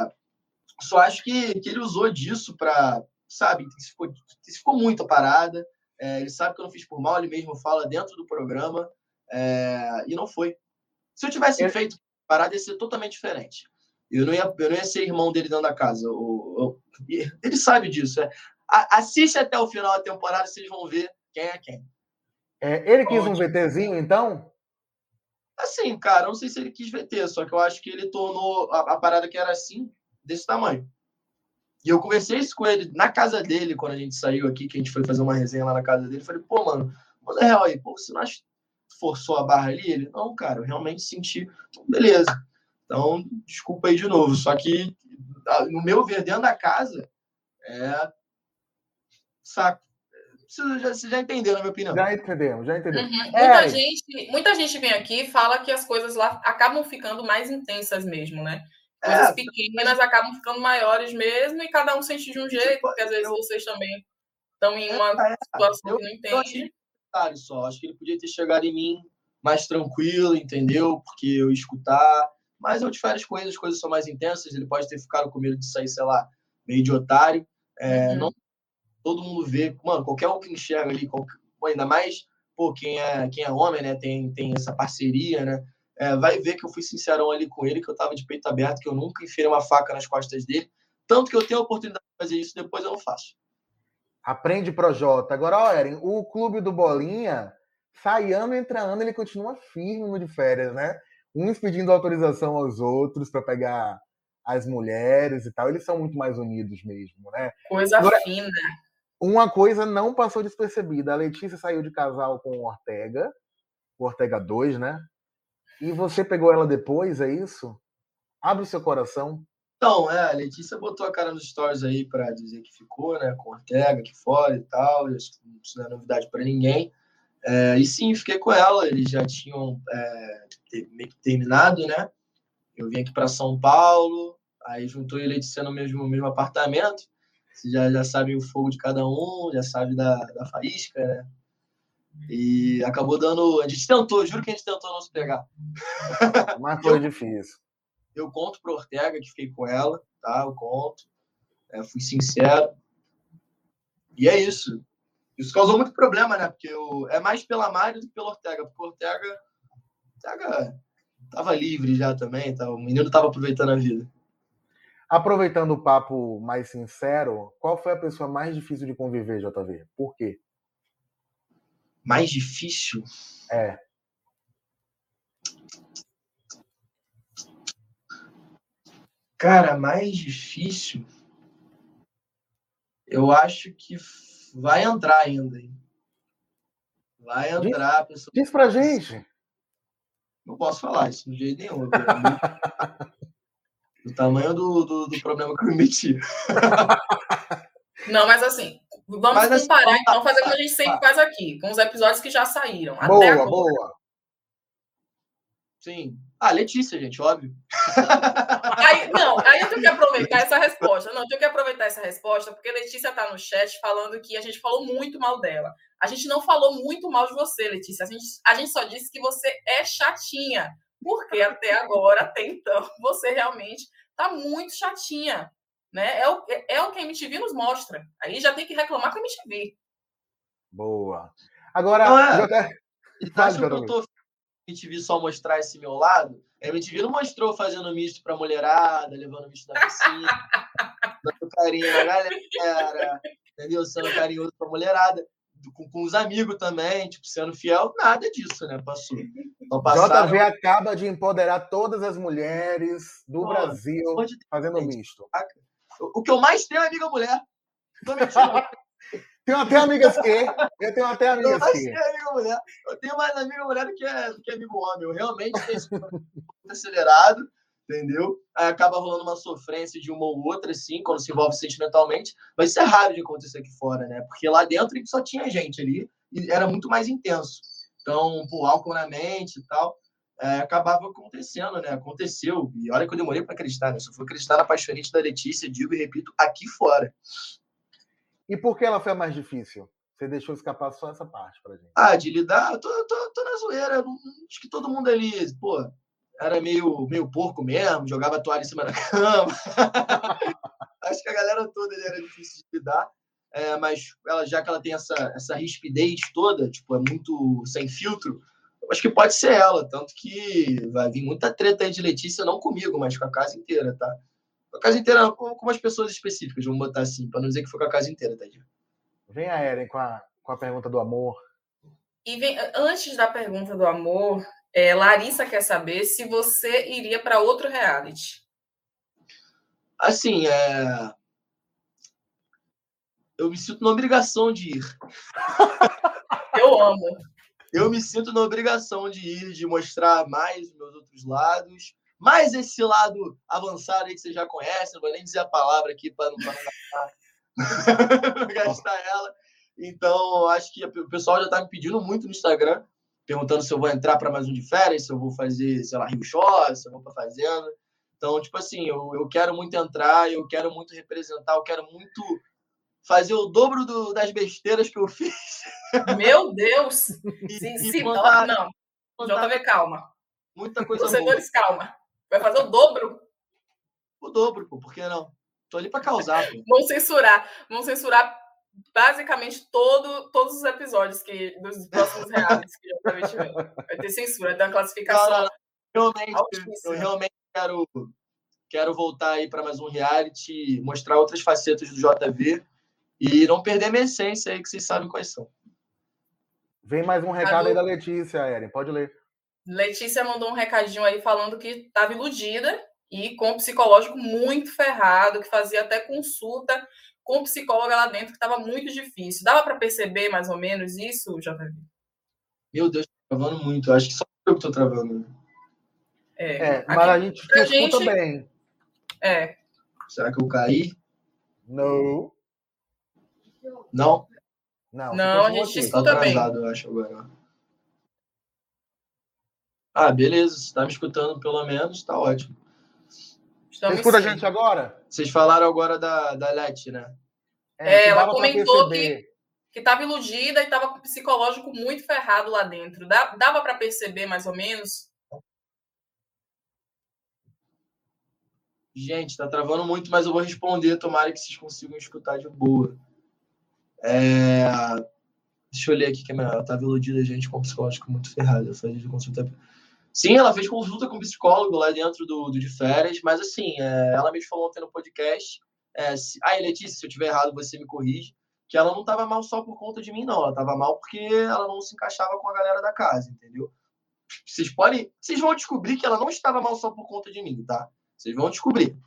Só acho que, que ele usou disso para, sabe, intensificou, ficou muito a parada. É, ele sabe que eu não fiz por mal, ele mesmo fala dentro do programa. É, e não foi. Se eu tivesse feito parada, ia ser totalmente diferente. Eu não ia, eu não ia ser irmão dele dentro da casa. Eu, eu, ele sabe disso. É. Assiste até o final da temporada, vocês vão ver quem é quem. É, ele quis um VTzinho, então? Assim, cara, não sei se ele quis VT, só que eu acho que ele tornou a, a parada que era assim desse tamanho. E eu conversei isso com ele na casa dele, quando a gente saiu aqui, que a gente foi fazer uma resenha lá na casa dele. Falei, pô, mano, manda real aí, pô, você não acha forçou a barra ali? Ele, não, cara, eu realmente senti. Então, beleza. Então, desculpa aí de novo. Só que, no meu ver, dentro da casa, é. Saco. Vocês já, entenderam, na minha opinião. Já entendemos, já entendemos. Uhum. Muita, gente, muita gente vem aqui e fala que as coisas lá acabam ficando mais intensas mesmo, né? Coisas é, pequenas acabam ficando maiores mesmo e cada um sente de um jeito, tipo, porque às vezes eu, vocês também estão em uma é, situação eu, que não entende. Só, acho que ele podia ter chegado em mim mais tranquilo, entendeu? Porque eu escutar. Mas eu difero as coisas, as coisas são mais intensas. Ele pode ter ficado com medo de sair, sei lá, meio de otário. É, uhum. não, todo mundo vê, mano, qualquer um que enxerga ali, qualquer, ainda mais, pô, quem é, quem é homem, né, tem, tem essa parceria, né? é, vai ver que eu fui sincerão ali com ele, que eu estava de peito aberto, que eu nunca enfiei uma faca nas costas dele. Tanto que eu tenho a oportunidade de fazer isso, depois eu não faço. Aprende Projota. Agora, ó, Eren, o clube do Bolinha, sai ano, entra ano, ele continua firme no de férias, né? Uns pedindo autorização aos outros para pegar as mulheres e tal. Eles são muito mais unidos mesmo, né? Coisa Agora, fina. Uma coisa não passou despercebida. A Letícia saiu de casal com o Ortega, o Ortega 2, né? E você pegou ela depois, é isso? Abre o seu coração. Então, é, a Letícia botou a cara nos stories aí para dizer que ficou, né, com Ortega aqui fora e tal. Isso não é novidade para ninguém. É, e sim, fiquei com ela. Eles já tinham é, meio que terminado, né? Eu vim aqui para São Paulo, aí juntou e Letícia no mesmo, mesmo apartamento. Já, já sabem o fogo de cada um, já sabe da, da faísca, né? E acabou dando. A gente tentou, juro que a gente tentou não se pegar. [LAUGHS] Mas foi difícil. Eu conto pro Ortega que fiquei com ela, tá? Eu conto. É, fui sincero. E é isso. Isso causou muito problema, né? Porque eu, é mais pela Mari do que pelo Ortega. Porque o Ortega, Ortega tava livre já também, tá? o menino tava aproveitando a vida. Aproveitando o papo mais sincero, qual foi a pessoa mais difícil de conviver, JV? Por quê? Mais difícil? É. Cara, mais difícil. Eu acho que vai entrar ainda. Hein? Vai entrar. Diz, pessoa... diz pra gente. Não posso falar isso de jeito nenhum. [LAUGHS] do tamanho do, do, do, problema que eu me meti. Não, mas assim, vamos mas, assim, comparar, assim, então, fazer como a gente sempre faz aqui, com os episódios que já saíram. Boa, agora. boa. Sim. Ah, Letícia, gente, óbvio. Aí, não, aí eu tenho que aproveitar [LAUGHS] essa resposta. Não, eu tenho que aproveitar essa resposta, porque Letícia está no chat falando que a gente falou muito mal dela. A gente não falou muito mal de você, Letícia. A gente, a gente só disse que você é chatinha. Porque até agora, até então, [LAUGHS] você realmente está muito chatinha. Né? É, o, é, é o que a MTV nos mostra. Aí já tem que reclamar com a MTV. Boa. Agora, não é. Eu... Tá que eu tô MTV só mostrar esse meu lado, a MTV não mostrou fazendo misto pra mulherada, levando misto na piscina, [LAUGHS] dando carinho na galera, entendeu? Sendo carinhoso pra mulherada, com, com os amigos também, tipo, sendo fiel, nada disso, né? Passou. Então, [LAUGHS] passaram... JV acaba de empoderar todas as mulheres do Brasil fazendo misto. O que eu mais tenho é amiga mulher. Tô mentindo. [LAUGHS] Tenho até amigas que. Eu tenho até amigas eu que. Amiga mulher. Eu tenho mais amiga mulher do que, do que amigo homem. Eu realmente tenho esse [LAUGHS] acelerado, entendeu? Aí acaba rolando uma sofrência de uma ou outra, assim, quando se envolve sentimentalmente. Mas isso é raro de acontecer aqui fora, né? Porque lá dentro só tinha gente ali e era muito mais intenso. Então, por álcool na mente e tal. É, acabava acontecendo, né? Aconteceu. E olha que eu demorei para acreditar, né? Só fui acreditar na paixonite da Letícia, digo e repito, aqui fora. E por que ela foi a mais difícil? Você deixou escapar só essa parte pra gente. Ah, de lidar, eu tô, tô, tô na zoeira. Acho que todo mundo ali, pô, era meio, meio porco mesmo, jogava toalha em cima da [LAUGHS] cama. Acho que a galera toda era difícil de lidar. É, mas ela, já que ela tem essa, essa rispidez toda, tipo, é muito sem filtro, acho que pode ser ela. Tanto que vai vir muita treta aí de Letícia, não comigo, mas com a casa inteira, tá? a casa inteira, com, com umas pessoas específicas, vamos botar assim, para não dizer que foi com a casa inteira, Tadinho. Vem a Eren com a, com a pergunta do amor. E vem, antes da pergunta do amor, é, Larissa quer saber se você iria para outro reality. Assim, é... eu me sinto na obrigação de ir. [LAUGHS] eu amo. Eu me sinto na obrigação de ir, de mostrar mais os meus outros lados mais esse lado avançado aí que você já conhece, não vou nem dizer a palavra aqui para não, não gastar, [LAUGHS] gastar ela. Então, acho que o pessoal já está me pedindo muito no Instagram, perguntando se eu vou entrar para mais um de férias, se eu vou fazer, sei lá, Rio Show, se eu vou para Fazenda. Então, tipo assim, eu, eu quero muito entrar, eu quero muito representar, eu quero muito fazer o dobro do, das besteiras que eu fiz. Meu Deus! [LAUGHS] e, sim, e sim, contar, não. Contar, JV, calma. Muita coisa Torcedores, boa. calma. Vai fazer o dobro? O dobro, pô, por que não? Tô ali para causar. Pô. Vão censurar. Vão censurar basicamente todo, todos os episódios que, dos próximos reais que já tiver. Vai ter censura, uma classificação. Não, não, realmente, eu realmente quero, quero voltar aí para mais um reality, mostrar outras facetas do JV e não perder a minha essência aí, que vocês sabem quais são. Vem mais um recado aí da Letícia, Eren. Pode ler. Letícia mandou um recadinho aí falando que estava iludida e com o psicológico muito ferrado, que fazia até consulta com o psicóloga lá dentro, que estava muito difícil. Dava para perceber mais ou menos isso, JV? Meu Deus, tô travando muito. Acho que só eu que estou travando. É, é mas a gente te escuta gente... bem. É. Será que eu caí? Não. Não? Não, não a gente te escuta tá bem. Eu acho agora. Ah, beleza. Se está me escutando, pelo menos, está ótimo. Você escuta a gente agora? Vocês falaram agora da, da Leti, né? É, ela comentou que que estava iludida e estava com o psicológico muito ferrado lá dentro. Dava para perceber mais ou menos? Gente, tá travando muito, mas eu vou responder. Tomara que vocês consigam escutar de boa. É... Deixa eu ler aqui que ela estava iludida, gente, com o psicológico muito ferrado. Eu falei de consulta. Sim, ela fez consulta com o psicólogo lá dentro do, do de férias, mas assim, é... ela mesmo falou ontem no podcast. É... Se... Ah, Letícia, se eu estiver errado, você me corrige que ela não estava mal só por conta de mim, não. Ela estava mal porque ela não se encaixava com a galera da casa, entendeu? Vocês podem. Vocês vão descobrir que ela não estava mal só por conta de mim, tá? Vocês vão descobrir.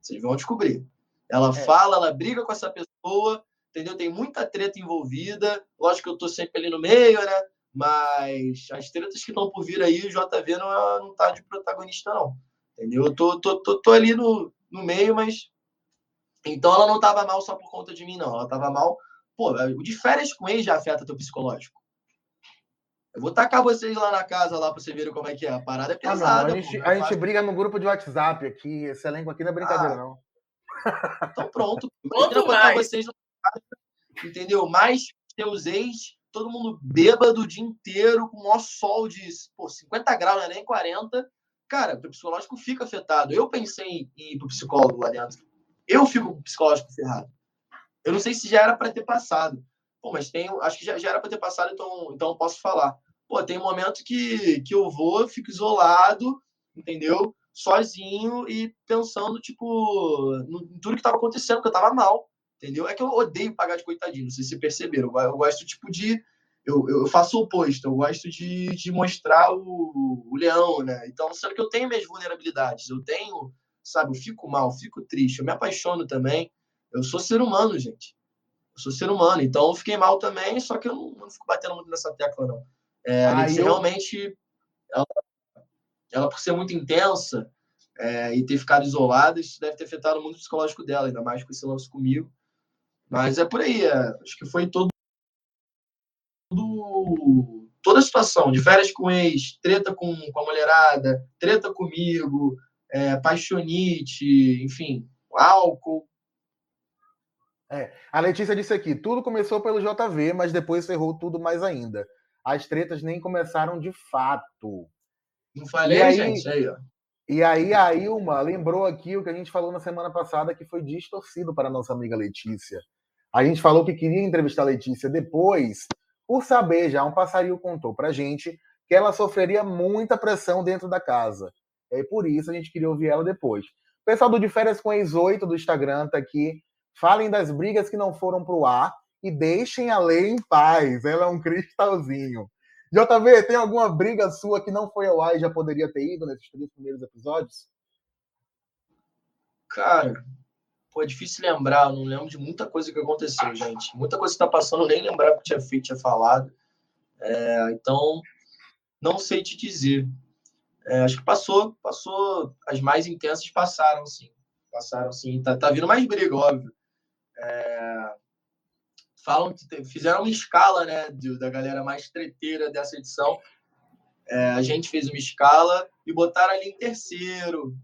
Vocês vão descobrir. Ela é. fala, ela briga com essa pessoa, entendeu? Tem muita treta envolvida. Lógico que eu tô sempre ali no meio, né? Mas as tretas que estão por vir aí, o JV não, não tá de protagonista, não. Entendeu? Eu tô, tô, tô, tô ali no, no meio, mas. Então ela não tava mal só por conta de mim, não. Ela tava mal Pô, o de férias com ele já afeta teu psicológico. Eu vou tacar vocês lá na casa lá para vocês verem como é que é. A parada é pesada. Ah, não, a, gente, pô, a gente, briga no grupo de WhatsApp aqui. Esse elenco aqui não é brincadeira, ah, não. Então pronto. [LAUGHS] Imagina botar vocês entendeu? Mais seus ex, todo mundo bêbado o dia inteiro, com o maior sol de pô, 50 graus, não é nem 40. Cara, o psicológico fica afetado. Eu pensei em ir pro psicólogo lá dentro. Eu fico com psicológico ferrado. Eu não sei se já era para ter passado. Pô, mas tem, acho que já, já era para ter passado, então, então posso falar. Pô, tem um momento que, que eu vou, fico isolado, entendeu? Sozinho e pensando, tipo, em tudo que estava acontecendo, que eu estava mal, entendeu? É que eu odeio pagar de coitadinho, não sei se vocês perceberam. Eu, eu gosto, tipo, de. Eu, eu faço o oposto, eu gosto de, de mostrar o, o leão, né? Então, sendo que eu tenho minhas vulnerabilidades, eu tenho, sabe, eu fico mal, fico triste, eu me apaixono também. Eu sou ser humano, gente. Eu sou ser humano. Então eu fiquei mal também, só que eu não, não fico batendo muito nessa tecla, não. É, a eu... realmente, ela, ela, por ser muito intensa é, e ter ficado isolada, isso deve ter afetado o psicológico dela, ainda mais com esse lance comigo. Mas é por aí. É, acho que foi todo, todo, toda a situação, de férias com ex, treta com, com a mulherada, treta comigo, é, paixonite, enfim, álcool, é. A Letícia disse aqui: tudo começou pelo JV, mas depois ferrou tudo mais ainda. As tretas nem começaram de fato. Não falei, aí, gente? Aí, ó. E aí a Ilma lembrou aqui o que a gente falou na semana passada, que foi distorcido para a nossa amiga Letícia. A gente falou que queria entrevistar a Letícia depois, por saber já, um passarinho contou pra gente que ela sofreria muita pressão dentro da casa. É por isso a gente queria ouvir ela depois. O pessoal do De Férias com Ex-8 do Instagram tá aqui Falem das brigas que não foram para o ar e deixem a lei em paz. Ela é um cristalzinho. JV, tem alguma briga sua que não foi ao ar e já poderia ter ido nesses três primeiros episódios? Cara, pô, é difícil lembrar. Eu não lembro de muita coisa que aconteceu, gente. Muita coisa que tá passando, eu nem lembrava que tinha feito, tinha falado. É, então, não sei te dizer. É, acho que passou, passou. As mais intensas passaram, sim. Passaram, sim. Tá, tá vindo mais briga, óbvio. É, falam que fizeram uma escala né, da galera mais treteira dessa edição. É, a gente fez uma escala e botaram ali em terceiro.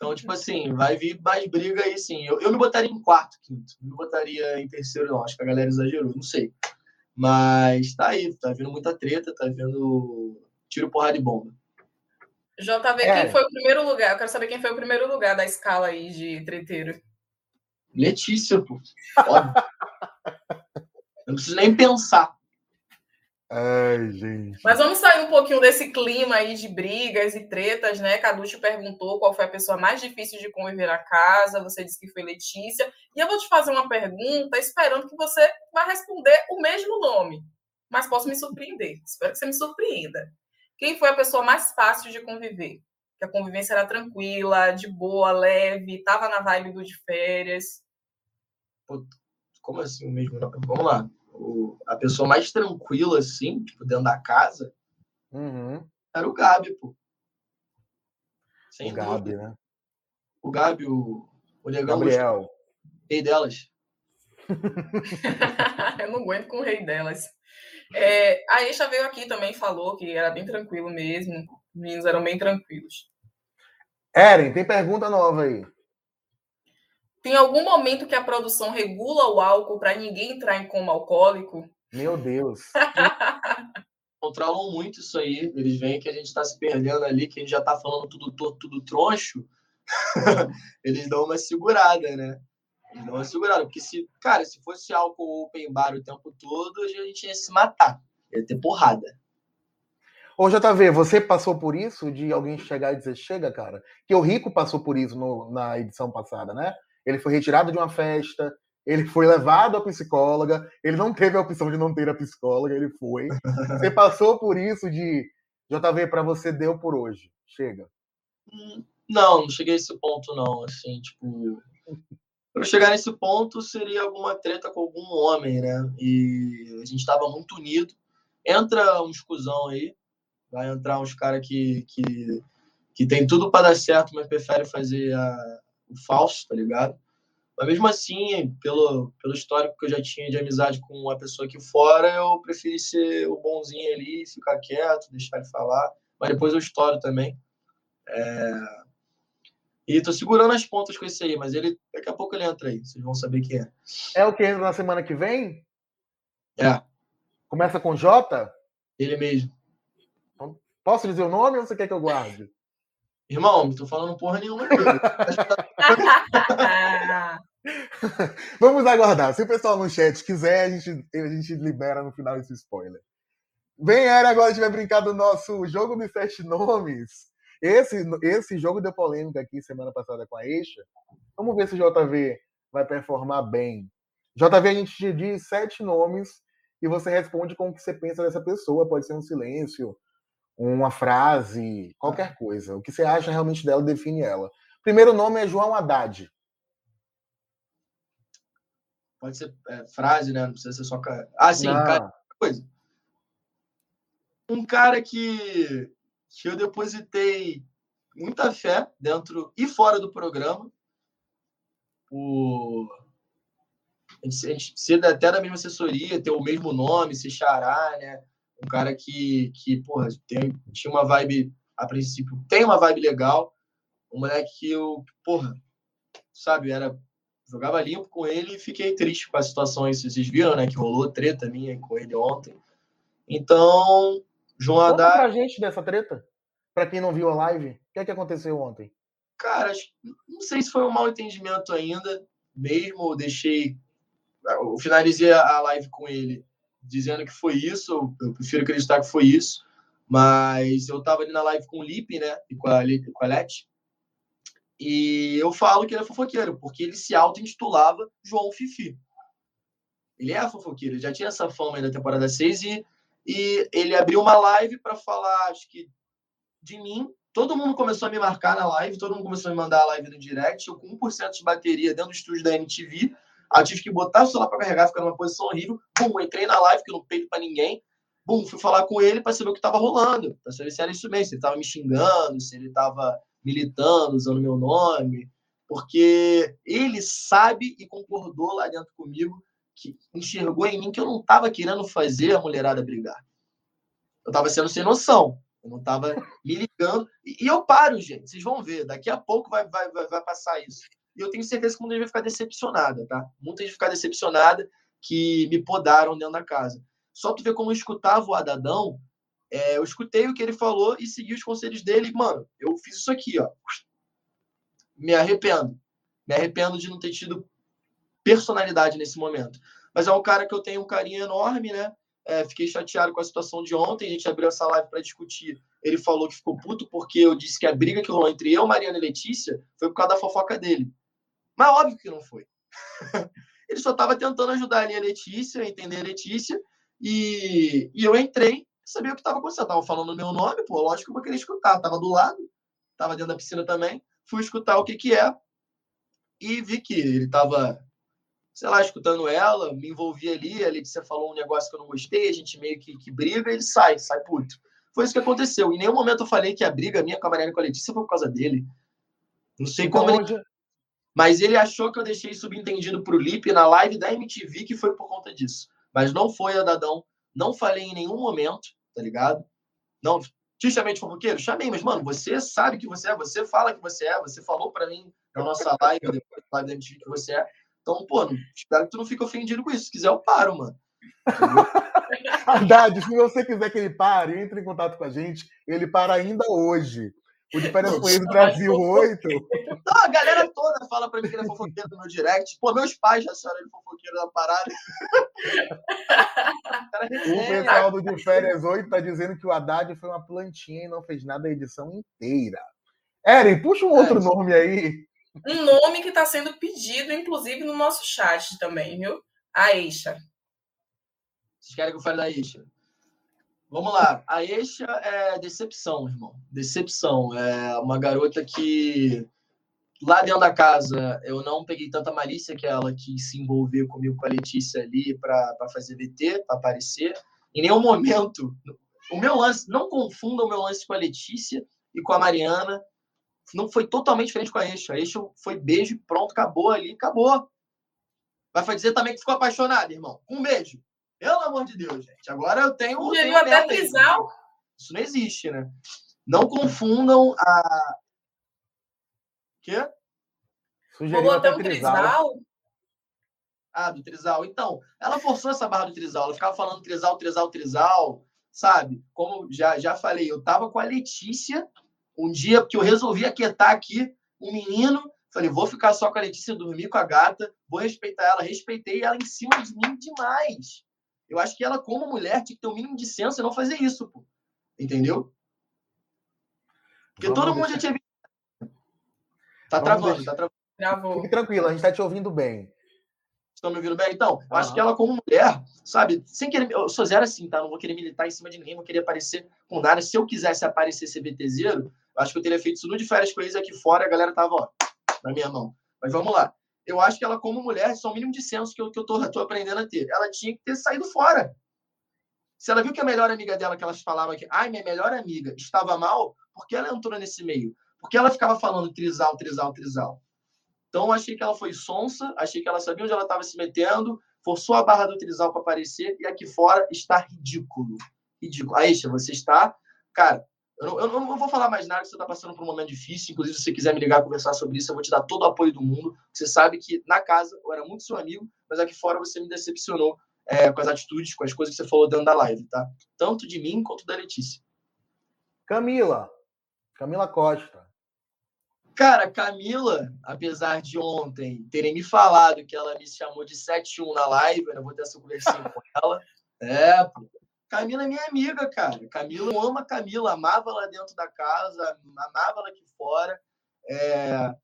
Então, tipo assim, vai vir mais briga aí sim. Eu, eu me botaria em quarto, quinto. Não me botaria em terceiro, não. Acho que a galera exagerou, não sei. Mas tá aí, tá vindo muita treta, tá vendo tiro, porrada de bomba. JV, é. quem foi o primeiro lugar? Eu quero saber quem foi o primeiro lugar da escala aí de treteiro. Letícia, pô. não preciso nem pensar. Ai, gente. Mas vamos sair um pouquinho desse clima aí de brigas e tretas, né? Caducho perguntou qual foi a pessoa mais difícil de conviver na casa. Você disse que foi Letícia. E eu vou te fazer uma pergunta, esperando que você vá responder o mesmo nome. Mas posso me surpreender. Espero que você me surpreenda. Quem foi a pessoa mais fácil de conviver? que a convivência era tranquila, de boa, leve, tava na vibe do de férias. como assim mesmo? Vamos lá. O, a pessoa mais tranquila, assim, tipo, dentro da casa, uhum. era o Gabi, pô. Sem o Gabi, né? O Gabi, o, o negão. Gabriel. Rei delas. [LAUGHS] Eu não aguento com o rei delas. É, a Eixa veio aqui também falou que era bem tranquilo mesmo. Os meninos eram bem tranquilos. Eren, tem pergunta nova aí. Tem algum momento que a produção regula o álcool para ninguém entrar em coma alcoólico? Meu Deus. [LAUGHS] Controlam muito isso aí. Eles veem que a gente está se perdendo ali, que a gente já está falando tudo torto, tudo troncho. [LAUGHS] Eles dão uma segurada, né? Eles dão uma segurada. Porque se, cara, se fosse álcool open bar o tempo todo, a gente ia se matar. Ia ter porrada. Ô, JV, você passou por isso de alguém chegar e dizer chega, cara? Que o Rico passou por isso no, na edição passada, né? Ele foi retirado de uma festa, ele foi levado à psicóloga, ele não teve a opção de não ter a psicóloga, ele foi. Você [LAUGHS] passou por isso de JV para você deu por hoje. Chega. Hum, não, não cheguei a esse ponto não, assim, tipo, para chegar nesse ponto seria alguma treta com algum homem, né? E a gente estava muito unido. Entra um escusão aí, Vai entrar uns caras que, que, que tem tudo para dar certo, mas prefere fazer a, falso, tá ligado? Mas mesmo assim, pelo, pelo histórico que eu já tinha de amizade com uma pessoa aqui fora, eu preferi ser o bonzinho ali, ficar quieto, deixar ele falar. Mas depois eu estouro também. É... E tô segurando as pontas com esse aí, mas ele daqui a pouco ele entra aí, vocês vão saber quem é. É o que entra na semana que vem? É. Começa com J? Ele mesmo. Posso dizer o nome ou você quer que eu guarde? Irmão, não tô falando porra nenhuma. [LAUGHS] [LAUGHS] Vamos aguardar. Se o pessoal no chat quiser, a gente, a gente libera no final esse spoiler. Vem, Era, agora a gente vai brincar do nosso jogo de sete nomes. Esse, esse jogo deu polêmica aqui semana passada com a Eixa. Vamos ver se o JV vai performar bem. JV, a gente te diz sete nomes e você responde com o que você pensa dessa pessoa. Pode ser um silêncio, uma frase, qualquer coisa. O que você acha realmente dela define ela. Primeiro nome é João Haddad. Pode ser é, frase, né? Não precisa ser só. Ah, sim, cara, coisa. Um cara que, que eu depositei muita fé dentro e fora do programa. O... A gente, a gente ser até da mesma assessoria, ter o mesmo nome, se xará, né? Um cara que, que porra, tem, tinha uma vibe, a princípio, tem uma vibe legal. Um moleque que eu, porra, sabe, era. Jogava limpo com ele e fiquei triste com as situações. Vocês viram, né? Que rolou treta minha com ele ontem. Então, João Conta Haddad. pra gente dessa treta. Pra quem não viu a live, o que é que aconteceu ontem? Cara, não sei se foi um mal entendimento ainda. Mesmo, deixei. Eu finalizei a live com ele dizendo que foi isso, eu prefiro acreditar que foi isso, mas eu estava ali na live com o Lipe, né, e com a, com a Leti, e eu falo que ele é fofoqueiro, porque ele se auto-intitulava João Fifi. Ele é fofoqueiro, ele já tinha essa fama aí da temporada 6 e, e ele abriu uma live para falar, acho que, de mim. Todo mundo começou a me marcar na live, todo mundo começou a me mandar a live no direct. Eu com 1% de bateria dentro do estúdio da NTV, Aí tive que botar o celular para carregar, ficar numa posição horrível. Bum, entrei na live, que eu não peito para ninguém. Bum, fui falar com ele para saber o que estava rolando, para saber se era isso mesmo, se ele estava me xingando, se ele estava militando, usando meu nome. Porque ele sabe e concordou lá dentro comigo, que enxergou em mim que eu não estava querendo fazer a mulherada brigar. Eu estava sendo sem noção. Eu não estava [LAUGHS] me ligando. E, e, eu paro, gente. Vocês vão ver. Daqui a pouco vai, vai, vai, vai passar isso. E eu tenho certeza que muita gente vai ficar decepcionada, tá? Muita gente vai ficar decepcionada que me podaram dentro da casa. Só tu ver como eu escutava o Adadão, é, eu escutei o que ele falou e segui os conselhos dele. Mano, eu fiz isso aqui, ó. Me arrependo. Me arrependo de não ter tido personalidade nesse momento. Mas é um cara que eu tenho um carinho enorme, né? É, fiquei chateado com a situação de ontem. A gente abriu essa live para discutir. Ele falou que ficou puto porque eu disse que a briga que rolou entre eu, Mariana e Letícia foi por causa da fofoca dele. Mas óbvio que não foi. [LAUGHS] Ele só estava tentando ajudar ali a Letícia, entender a Letícia, e, e eu entrei, sabia o que estava acontecendo. Estava falando o meu nome, pô, lógico que eu vou querer escutar. Estava do lado, estava dentro da piscina também, fui escutar o que que é, e vi que ele estava, sei lá, escutando ela, me envolvi ali, a Letícia falou um negócio que eu não gostei, a gente meio que, que briga, ele sai, sai puto. Foi isso que aconteceu. Em nenhum momento eu falei que a briga minha com a Mariana e com a Letícia foi por causa dele. Não sei então, como ele... Mas ele achou que eu deixei subentendido para o Lipe na live da MTV que foi por conta disso. Mas não foi a Dadão. Não falei em nenhum momento, tá ligado? Não, Te chamei de fofoqueiro? Chamei, mas, mano, você sabe que você é, você fala que você é, você falou para mim na nossa live, depois da live da MTV que você é. Então, pô, espero que tu não fique ofendido com isso. Se quiser, eu paro, mano. [LAUGHS] Haddad, se você quiser que ele pare, entre em contato com a gente. Ele para ainda hoje. O de Férias com Ex Brasil 8. Não, a galera toda fala pra mim que ele é fofoqueiro no meu direct. Pô, meus pais já chamaram ele fofoqueiro da parada. [LAUGHS] o pessoal do De Férias 8 tá dizendo que o Haddad foi uma plantinha e não fez nada a edição inteira. Eren, puxa um outro é, nome aí. Um nome que está sendo pedido, inclusive, no nosso chat também, viu? A Eixa. Vocês querem que eu fale da Eixa? Vamos lá. A Eixa é decepção, irmão. Decepção. É uma garota que lá dentro da casa eu não peguei tanta malícia que ela quis se envolver comigo com a Letícia ali para fazer VT, para aparecer. Em nenhum momento. O meu lance, não confunda o meu lance com a Letícia e com a Mariana não foi totalmente diferente com a Eixo. A Eixo foi beijo, pronto, acabou ali, acabou. Vai dizer também que ficou apaixonado, irmão. Um beijo. Pelo amor de Deus, gente. Agora eu tenho. Sugeriu até trisal. Isso não existe, né? Não confundam a. Quê? Sugeriu até um trisal. Ah, do trisal. Então, ela forçou essa barra do trisal. Ela ficava falando trisal, trisal, trisal, sabe? Como já, já falei, eu tava com a Letícia um dia, porque eu resolvi aquietar aqui um menino, falei, vou ficar só com a Letícia, dormir com a gata, vou respeitar ela, respeitei ela em cima de mim demais. Eu acho que ela, como mulher, tinha que ter o um mínimo de senso e não fazer isso, pô. Entendeu? Porque Vamos todo mundo deixar... já tinha visto. Tá Vamos travando, deixar... tá travando. Fique tranquilo, a gente tá te ouvindo bem. Estão me ouvindo bem? Então, eu acho que ela, como mulher, sabe, sem querer. Eu sou zero assim, tá? Não vou querer militar em cima de ninguém, não querer aparecer com nada. Se eu quisesse aparecer CBTZero, acho que eu teria feito isso no de férias com eles aqui fora, a galera tava, ó, na minha mão. Mas vamos lá. Eu acho que ela, como mulher, só o mínimo de senso que eu, que eu tô, tô aprendendo a ter. Ela tinha que ter saído fora. Se ela viu que a melhor amiga dela, que elas falavam aqui, ai, minha melhor amiga, estava mal, por que ela entrou nesse meio? Porque ela ficava falando trisal, trisal, trisal. Então, achei que ela foi sonsa, achei que ela sabia onde ela estava se metendo, forçou a barra do trisal para aparecer, e aqui fora está ridículo. Ridículo. Aisha, você está. Cara, eu não, eu não vou falar mais nada, você está passando por um momento difícil. Inclusive, se você quiser me ligar conversar sobre isso, eu vou te dar todo o apoio do mundo. Você sabe que na casa eu era muito seu amigo, mas aqui fora você me decepcionou é, com as atitudes, com as coisas que você falou dentro da live, tá? Tanto de mim quanto da Letícia. Camila. Camila Costa. Cara, Camila, apesar de ontem terem me falado que ela me chamou de 7-1 na live, eu vou ter essa conversinha com [LAUGHS] ela. É, pô. Camila é minha amiga, cara. Camila, eu amo a Camila, amava ela dentro da casa, amava ela aqui fora. É...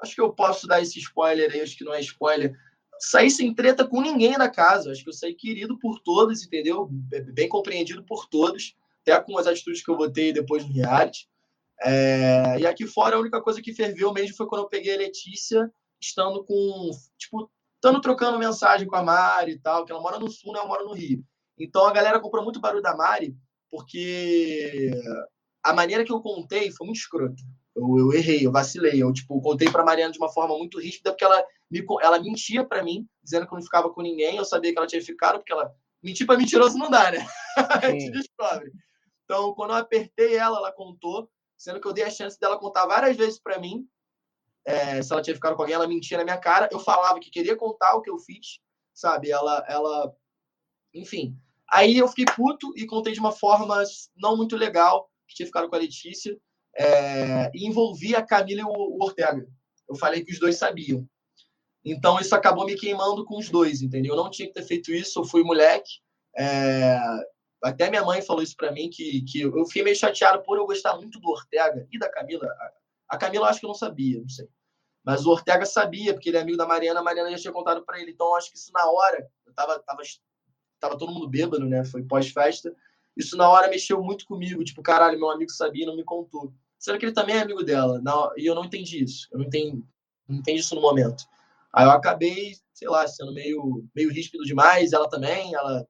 Acho que eu posso dar esse spoiler aí, acho que não é spoiler. Saí sem treta com ninguém da casa. Acho que eu saí querido por todos, entendeu? Bem compreendido por todos, até com as atitudes que eu botei depois no reality. É, e aqui fora, a única coisa que ferveu mesmo foi quando eu peguei a Letícia, estando com. Tipo, estando trocando mensagem com a Mari e tal, que ela mora no sul, né? Eu moro no Rio. Então a galera comprou muito barulho da Mari, porque a maneira que eu contei foi muito escrota. Eu, eu errei, eu vacilei. Eu, tipo, contei pra Mariana de uma forma muito ríspida, porque ela, me, ela mentia para mim, dizendo que eu não ficava com ninguém. Eu sabia que ela tinha ficado, porque ela. Mentir pra mentiroso não dá, né? [LAUGHS] a gente descobre. Então, quando eu apertei ela, ela contou sendo que eu dei a chance dela contar várias vezes para mim é, se ela tinha ficado com alguém, ela mentia na minha cara. Eu falava que queria contar o que eu fiz, sabe? Ela, ela, enfim. Aí eu fiquei puto e contei de uma forma não muito legal que tinha ficado com a Letícia é, e envolvi a Camila e o, Ortega. Eu falei que os dois sabiam. Então isso acabou me queimando com os dois, entendeu? Eu não tinha que ter feito isso. Eu fui moleque. É, até minha mãe falou isso para mim, que, que eu fiquei meio chateado por eu gostar muito do Ortega e da Camila. A Camila eu acho que não sabia, não sei. Mas o Ortega sabia, porque ele é amigo da Mariana, a Mariana já tinha contado para ele. Então acho que isso na hora, eu tava, tava, tava todo mundo bêbado, né? Foi pós-festa. Isso na hora mexeu muito comigo. Tipo, caralho, meu amigo sabia e não me contou. Sendo que ele também é amigo dela. Não, e eu não entendi isso. Eu não entendi, não entendi isso no momento. Aí eu acabei, sei lá, sendo meio, meio ríspido demais. Ela também, ela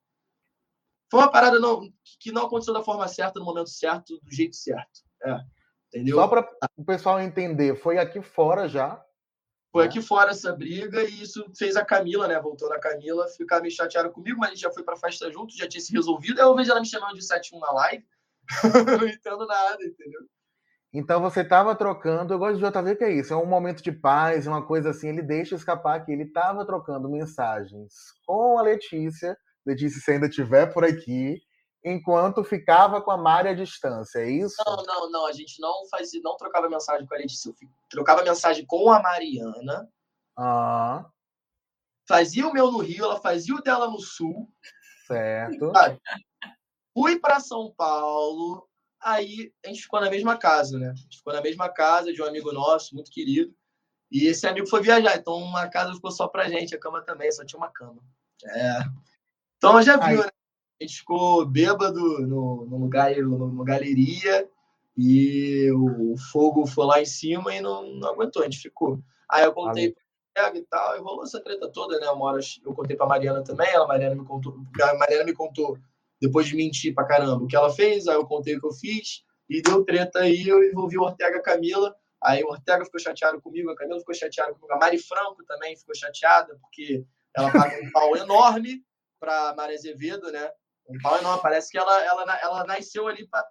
foi uma parada não, que não aconteceu da forma certa, no momento certo, do jeito certo. É, entendeu? Só para o pessoal entender, foi aqui fora já? Foi né? aqui fora essa briga e isso fez a Camila, né? Voltou da Camila, ficar meio chateada comigo, mas a gente já foi para festa junto, já tinha se resolvido. Aí eu vejo ela me chamando de 7-1 na live. [LAUGHS] não entendo nada, entendeu? Então você estava trocando, eu gosto de JV que é isso, é um momento de paz, uma coisa assim, ele deixa escapar que ele estava trocando mensagens com a Letícia, Letícia se ainda estiver por aqui, enquanto ficava com a Mari à distância, é isso? Não, não, não, a gente não fazia, não trocava mensagem com a Letícia, eu trocava mensagem com a Mariana. Ah. Fazia o meu no Rio, ela fazia o dela no Sul. Certo. Fui para São Paulo, aí a gente ficou na mesma casa, né? A gente ficou na mesma casa de um amigo nosso, muito querido. E esse amigo foi viajar, então uma casa ficou só pra gente, a cama também, só tinha uma cama. É. Então já viu, né? A gente ficou bêbado no, no lugar, no galeria, e o, fogo foi lá em cima e não, não aguentou, a gente ficou. Aí eu contei e tal, e rolou essa treta toda, né? Uma hora eu contei pra Mariana também, ela, Mariana me contou, a Mariana me contou depois de mentir pra caramba o que ela fez, aí eu contei o que eu fiz, e deu treta aí, eu envolvi o Ortega Camila, aí o Ortega ficou chateado comigo, a Camila ficou chateada comigo, a Mari Franco também ficou chateada, porque ela paga um pau enorme pra Maria Azevedo, né? Um pau enorme, parece que ela, ela, ela nasceu ali pra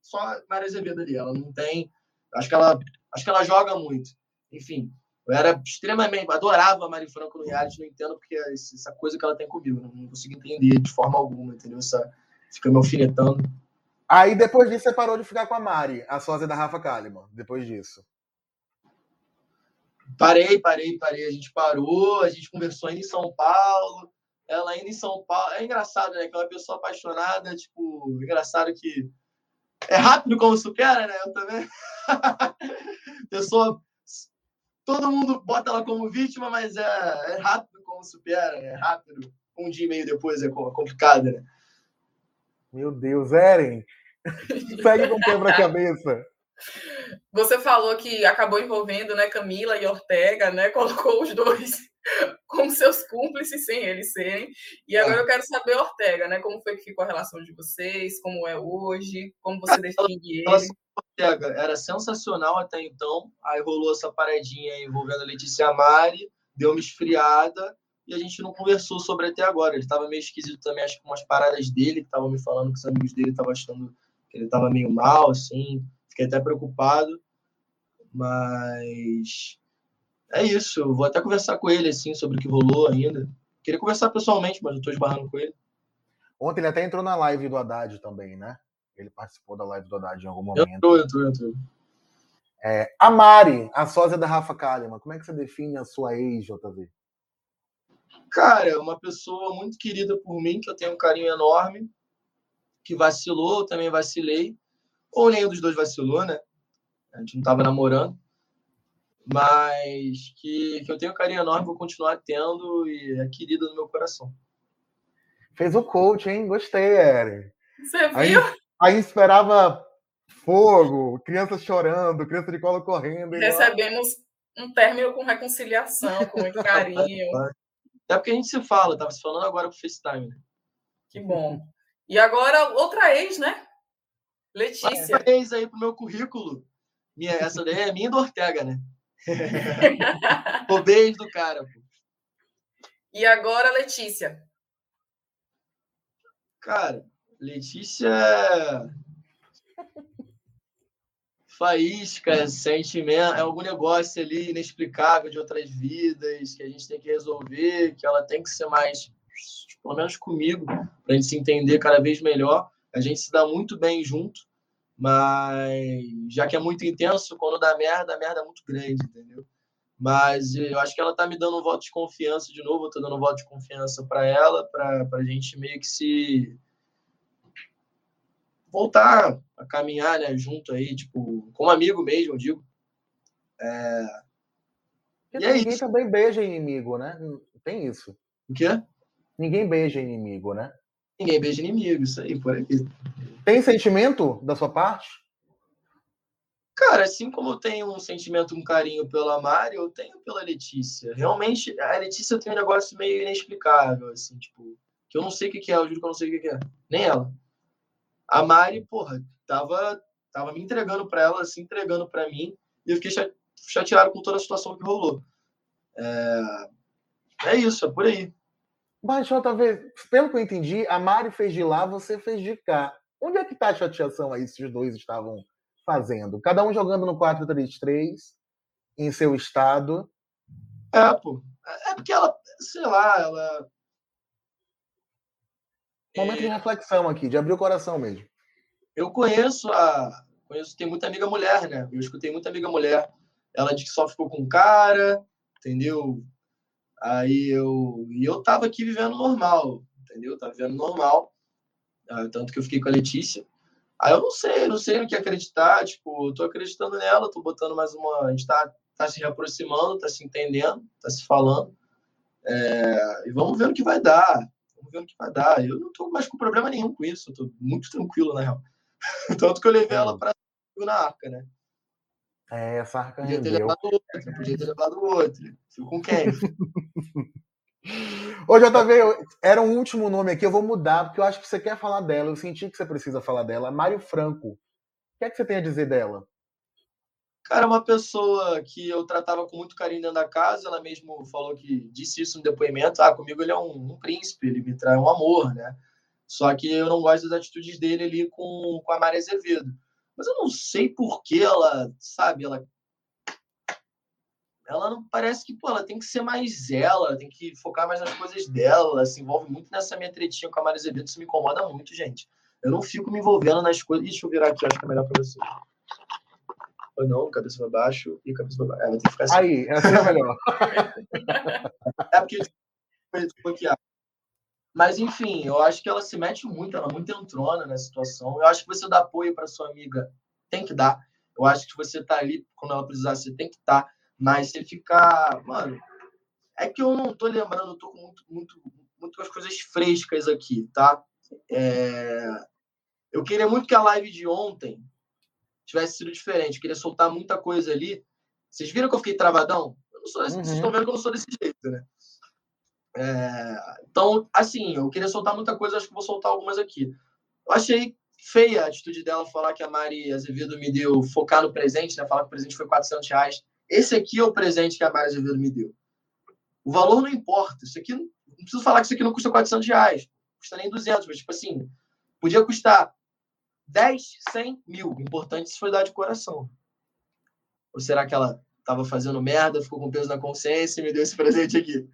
só Maria Azevedo ali, ela não tem, acho que ela, acho que ela joga muito, enfim... Eu era extremamente. Adorava a Mari Franco no reality, não entendo porque essa coisa que ela tem comigo. Não consigo entender de forma alguma, entendeu? Essa, fica me alfinetando. Aí depois disso você parou de ficar com a Mari, a sósia da Rafa Kalimann, depois disso. Parei, parei, parei. A gente parou, a gente conversou ainda em São Paulo. Ela ainda em São Paulo. É engraçado, né? Que é uma pessoa apaixonada, tipo, engraçado que. É rápido como supera, né? Eu também. [LAUGHS] pessoa todo mundo bota ela como vítima, mas é, é rápido como supera, é rápido. Um dia e meio depois é complicado, né? Meu Deus, Eren! [LAUGHS] Segue com quebra-cabeça. Você falou que acabou envolvendo né, Camila e Ortega, né? [LAUGHS] Colocou os dois como seus cúmplices sem eles serem. E agora eu quero saber, Ortega, né? Como foi que ficou a relação de vocês? Como é hoje? Como você define ele? Ortega era sensacional até então. Aí rolou essa paradinha envolvendo a Letícia Mari, deu uma esfriada e a gente não conversou sobre até agora. Ele estava meio esquisito também, acho que umas paradas dele, que estavam me falando que os amigos dele estavam achando que ele estava meio mal, assim. Fiquei até preocupado. Mas é isso. Eu vou até conversar com ele, assim, sobre o que rolou ainda. Queria conversar pessoalmente, mas eu estou esbarrando com ele. Ontem ele até entrou na live do Haddad também, né? Ele participou da live do Haddad em algum momento. Entrou, entrou, entrou. É, a Mari, a sósia da Rafa Kalimann, como é que você define a sua ex, JV? Cara, é uma pessoa muito querida por mim, que eu tenho um carinho enorme, que vacilou, eu também vacilei. Ou nenhum dos dois vacilou, né? A gente não estava namorando. Mas que, que eu tenho um carinho enorme, vou continuar tendo e é querida no meu coração. Fez o coach, hein? Gostei, Eren. Você viu? Aí, aí esperava fogo, crianças chorando, criança de colo correndo. Recebemos um término com reconciliação, com muito carinho. [LAUGHS] É porque a gente se fala, tava se falando agora pro FaceTime. Né? Que bom. E agora, outra ex, né? Letícia. Ex aí pro meu currículo. Minha, essa daí é minha do Ortega, né? [LAUGHS] o beijo do cara. Pô. E agora, Letícia. Cara, Letícia. Faísca, [LAUGHS] sentimento, é algum negócio ali inexplicável de outras vidas que a gente tem que resolver, que ela tem que ser mais, pelo menos comigo, para a gente se entender cada vez melhor. A gente se dá muito bem junto, mas já que é muito intenso, quando dá merda, a merda é muito grande, entendeu? Mas eu acho que ela tá me dando um voto de confiança de novo, eu tô dando um voto de confiança para ela, para a gente meio que se voltar a caminhar né, junto aí, tipo, como amigo mesmo, eu digo. É... E é ninguém isso. também beija inimigo, né? Tem isso. O quê? Ninguém beija inimigo, né? Ninguém beija inimigo, isso aí, por aí. Tem sentimento da sua parte? Cara, assim como eu tenho um sentimento, um carinho pela Mari, eu tenho pela Letícia. Realmente, a Letícia tem um negócio meio inexplicável, assim, tipo, que eu não sei o que é, eu juro que eu não sei o que é. Nem ela. A Mari, porra, tava, tava me entregando para ela, se entregando para mim, e eu fiquei chateado com toda a situação que rolou. É, é isso, é por aí. Mas, JV, pelo que eu entendi, a Mari fez de lá, você fez de cá. Onde é que tá a chateação aí se os dois estavam fazendo? Cada um jogando no 4-3-3, em seu estado. É, pô. É porque ela, sei lá, ela. Momento de reflexão aqui, de abrir o coração mesmo. Eu conheço a. Conheço, tem muita amiga mulher, né? Eu escutei muita amiga mulher. Ela disse que só ficou com cara, entendeu? Aí eu. E eu tava aqui vivendo normal, entendeu? Tava vivendo normal. Ah, tanto que eu fiquei com a Letícia. Aí eu não sei, não sei no que acreditar. Tipo, eu tô acreditando nela, tô botando mais uma. A gente tá, tá se reaproximando, tá se entendendo, tá se falando. É, e vamos ver o que vai dar. Vamos ver o que vai dar. Eu não tô mais com problema nenhum com isso, eu tô muito tranquilo, na real. [LAUGHS] Tanto que eu levei ela pra na arca, né? É, essa arca Podia ter rendeu. levado outro, podia ter levado outro. Fui com quem? [LAUGHS] Ô, JV, era um último nome aqui, eu vou mudar, porque eu acho que você quer falar dela. Eu senti que você precisa falar dela. Mário Franco. O que é que você tem a dizer dela? Cara, é uma pessoa que eu tratava com muito carinho dentro da casa, ela mesmo falou que disse isso no depoimento. Ah, comigo ele é um, um príncipe, ele me traz um amor, né? Só que eu não gosto das atitudes dele ali com, com a Maria Azevedo. Mas eu não sei por que ela, sabe, ela. Ela não parece que, pô, ela tem que ser mais ela, tem que focar mais nas coisas dela, ela se envolve muito nessa minha tretinha com a Maria Azevedo, isso me incomoda muito, gente. Eu não fico me envolvendo nas coisas. Deixa eu virar aqui, acho que é melhor pra você. Ou não, cabeça pra baixo e cabeça pra baixo. É, vai ter que ficar assim. Aí, essa é melhor. [LAUGHS] É porque foi bloqueado. Mas, enfim, eu acho que ela se mete muito, ela é muito entrona na situação. Eu acho que você dá apoio para sua amiga, tem que dar. Eu acho que você tá ali quando ela precisar, você tem que estar. Mas você ficar. Mano, é que eu não tô lembrando, eu tô com muito, muito, muito com as coisas frescas aqui, tá? É, Eu queria muito que a live de ontem tivesse sido diferente. Eu queria soltar muita coisa ali. Vocês viram que eu fiquei travadão? Eu não sou desse... Uhum. Vocês estão vendo que eu não sou desse jeito, né? É, Então, assim, eu queria soltar muita coisa, acho que vou soltar algumas aqui. Eu achei feia a atitude dela falar que a Mari Azevedo me deu, focar no presente, né? Falar que o presente foi 400 reais. Esse aqui é o presente que a Mari Azevedo me deu. O valor não importa. Isso aqui, não preciso falar que isso aqui não custa 400 reais. Custa nem 200, mas, tipo assim, podia custar 10, 100 mil. O importante isso foi dar de coração. Ou será que ela tava fazendo merda, ficou com peso na consciência e me deu esse presente aqui?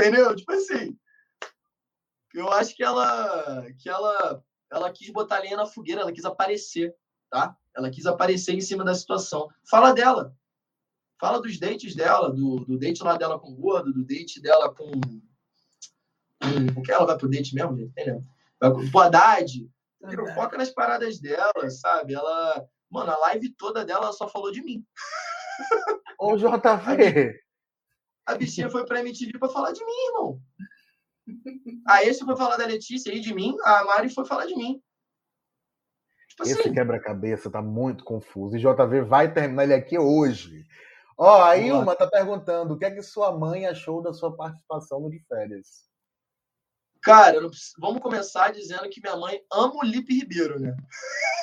Entendeu? Tipo assim. Eu acho que ela que ela ela quis botar lenha na fogueira, ela quis aparecer, tá? Ela quis aparecer em cima da situação. Fala dela. Fala dos dates dela, do, do date lá dela com o gordo, do date dela com. com por que ela vai pro date mesmo, gente? Entendeu? Vai com o Haddad. Entendeu? Foca nas paradas dela, sabe? Ela. Mano, a live toda dela ela só falou de mim. Ô, JV. A bichinha foi pra MTV pra falar de mim, irmão. A esse foi falar da Letícia e de mim, a Mari foi falar de mim. Tipo Esse assim, quebra-cabeça tá muito confuso. E JV vai terminar ele aqui hoje. Ó, a. Ilma tá perguntando o que é que sua mãe achou da sua participação no de férias. Cara, preciso- vamos começar dizendo que minha mãe ama o Lipe Ribeiro, né?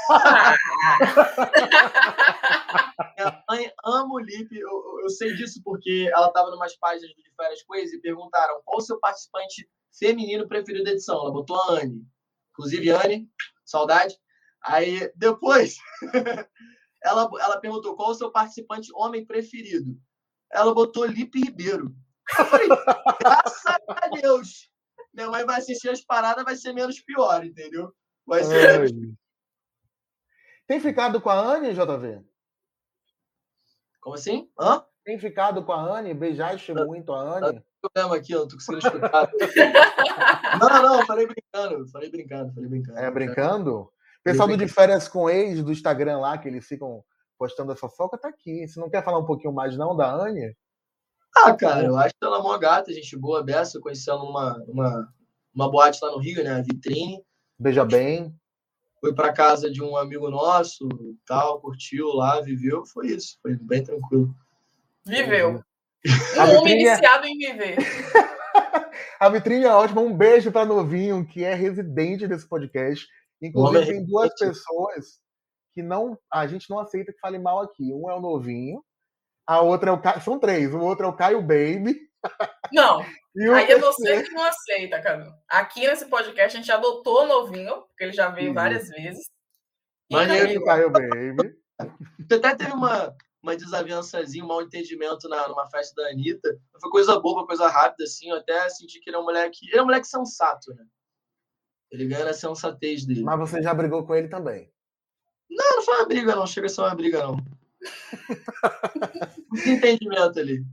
[LAUGHS] Minha mãe ama o Lipe. Eu, eu- sei disso porque ela tava numas páginas do férias com eles e perguntaram qual o seu participante feminino preferido da edição. Ela botou a Anne. Inclusive, Anne, saudade. Aí, depois, [LAUGHS] ela, ela perguntou qual o seu participante homem preferido. Ela botou Lipe Ribeiro. Eu falei, graças a Deus. Minha mãe vai assistir as paradas, vai ser menos pior, entendeu? Vai ser menos Tem ficado com a Anne, JV? Como assim? Hã? Tem ficado com a Anne? Beijaste muito a Anne? problema aqui, eu não tô conseguindo escutar. [LAUGHS] não, não, falei brincando, falei brincando, falei brincando. É, brincando? O pessoal do De Férias com Ex, do Instagram lá, que eles ficam postando a fofoca, tá aqui. Você não quer falar um pouquinho mais, não, da Anne? Ah, cara, eu acho ela mó gata, gente boa, beça. Eu conheci ela numa, numa, uma boate lá no Rio, né? Vitrine. Beija bem. Foi pra casa de um amigo nosso, tal, curtiu lá, viveu. Foi isso, foi bem tranquilo. Viveu. A Um homem vitrine é- iniciado em viver. [LAUGHS] A vitrine é ótima. Um beijo para Novinho, que é residente desse podcast. Inclusive, tem duas pessoas que não a gente não aceita que fale mal aqui. Um é o Novinho, a outra é o Caio. São três. O outro é o Caio Baby. Não, [LAUGHS] Aí é você que não aceita, cara. Aqui nesse podcast a gente adotou o novinho, porque ele já veio várias vezes. Maneiro, Caio Baby. Você até teve uma, uma desavençazinha, um mal entendimento na, numa festa da Anitta. Foi coisa boba, coisa rápida, assim. Eu até senti que ele é um moleque. Ele é um moleque sensato, né? Ele ganha a sensatez dele. Mas você já brigou com ele também? Não, não foi uma briga, não. Chega a ser uma briga, não. [LAUGHS] Entendimento ali.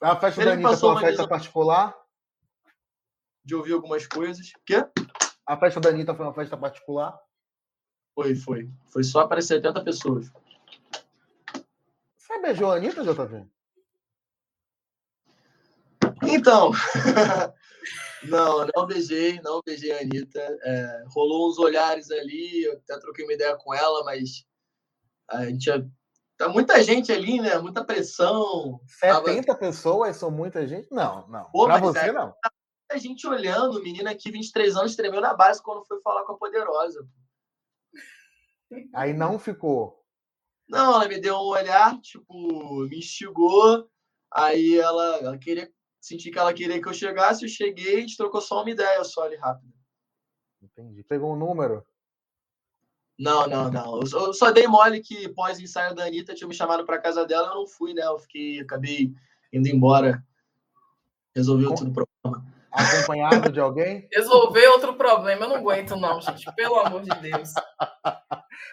A festa ele da Anitta foi uma festa particular? De ouvir algumas coisas. Quê? A festa da Anitta foi uma festa particular? Foi, foi. Foi só para 70 pessoas. Você beijou a Anitta, JV? Então, [LAUGHS] não, não beijei, não beijei a Anitta. É, rolou uns olhares ali, eu até troquei uma ideia com ela, mas a gente tá muita gente ali, né? Muita pressão. 70 tava... pessoas são muita gente? Não, não. Pô, pra você, é, não. Muita gente olhando, menina aqui, 23 anos, tremeu na base quando foi falar com a Poderosa. Aí não ficou. Não, ela me deu um olhar, tipo, me instigou. Aí ela, ela queria, senti que ela queria que eu chegasse, eu cheguei, a gente trocou só uma ideia só ali rápido. Entendi. Pegou um número? Não, não, não. Eu só dei mole que pós-ensaio da Anitta tinha me chamado para casa dela, eu não fui, né? Eu fiquei, acabei indo embora. Resolveu tudo o problema. Acompanhado de alguém? [LAUGHS] Resolver outro problema. Eu não aguento, não, gente. Pelo amor de Deus.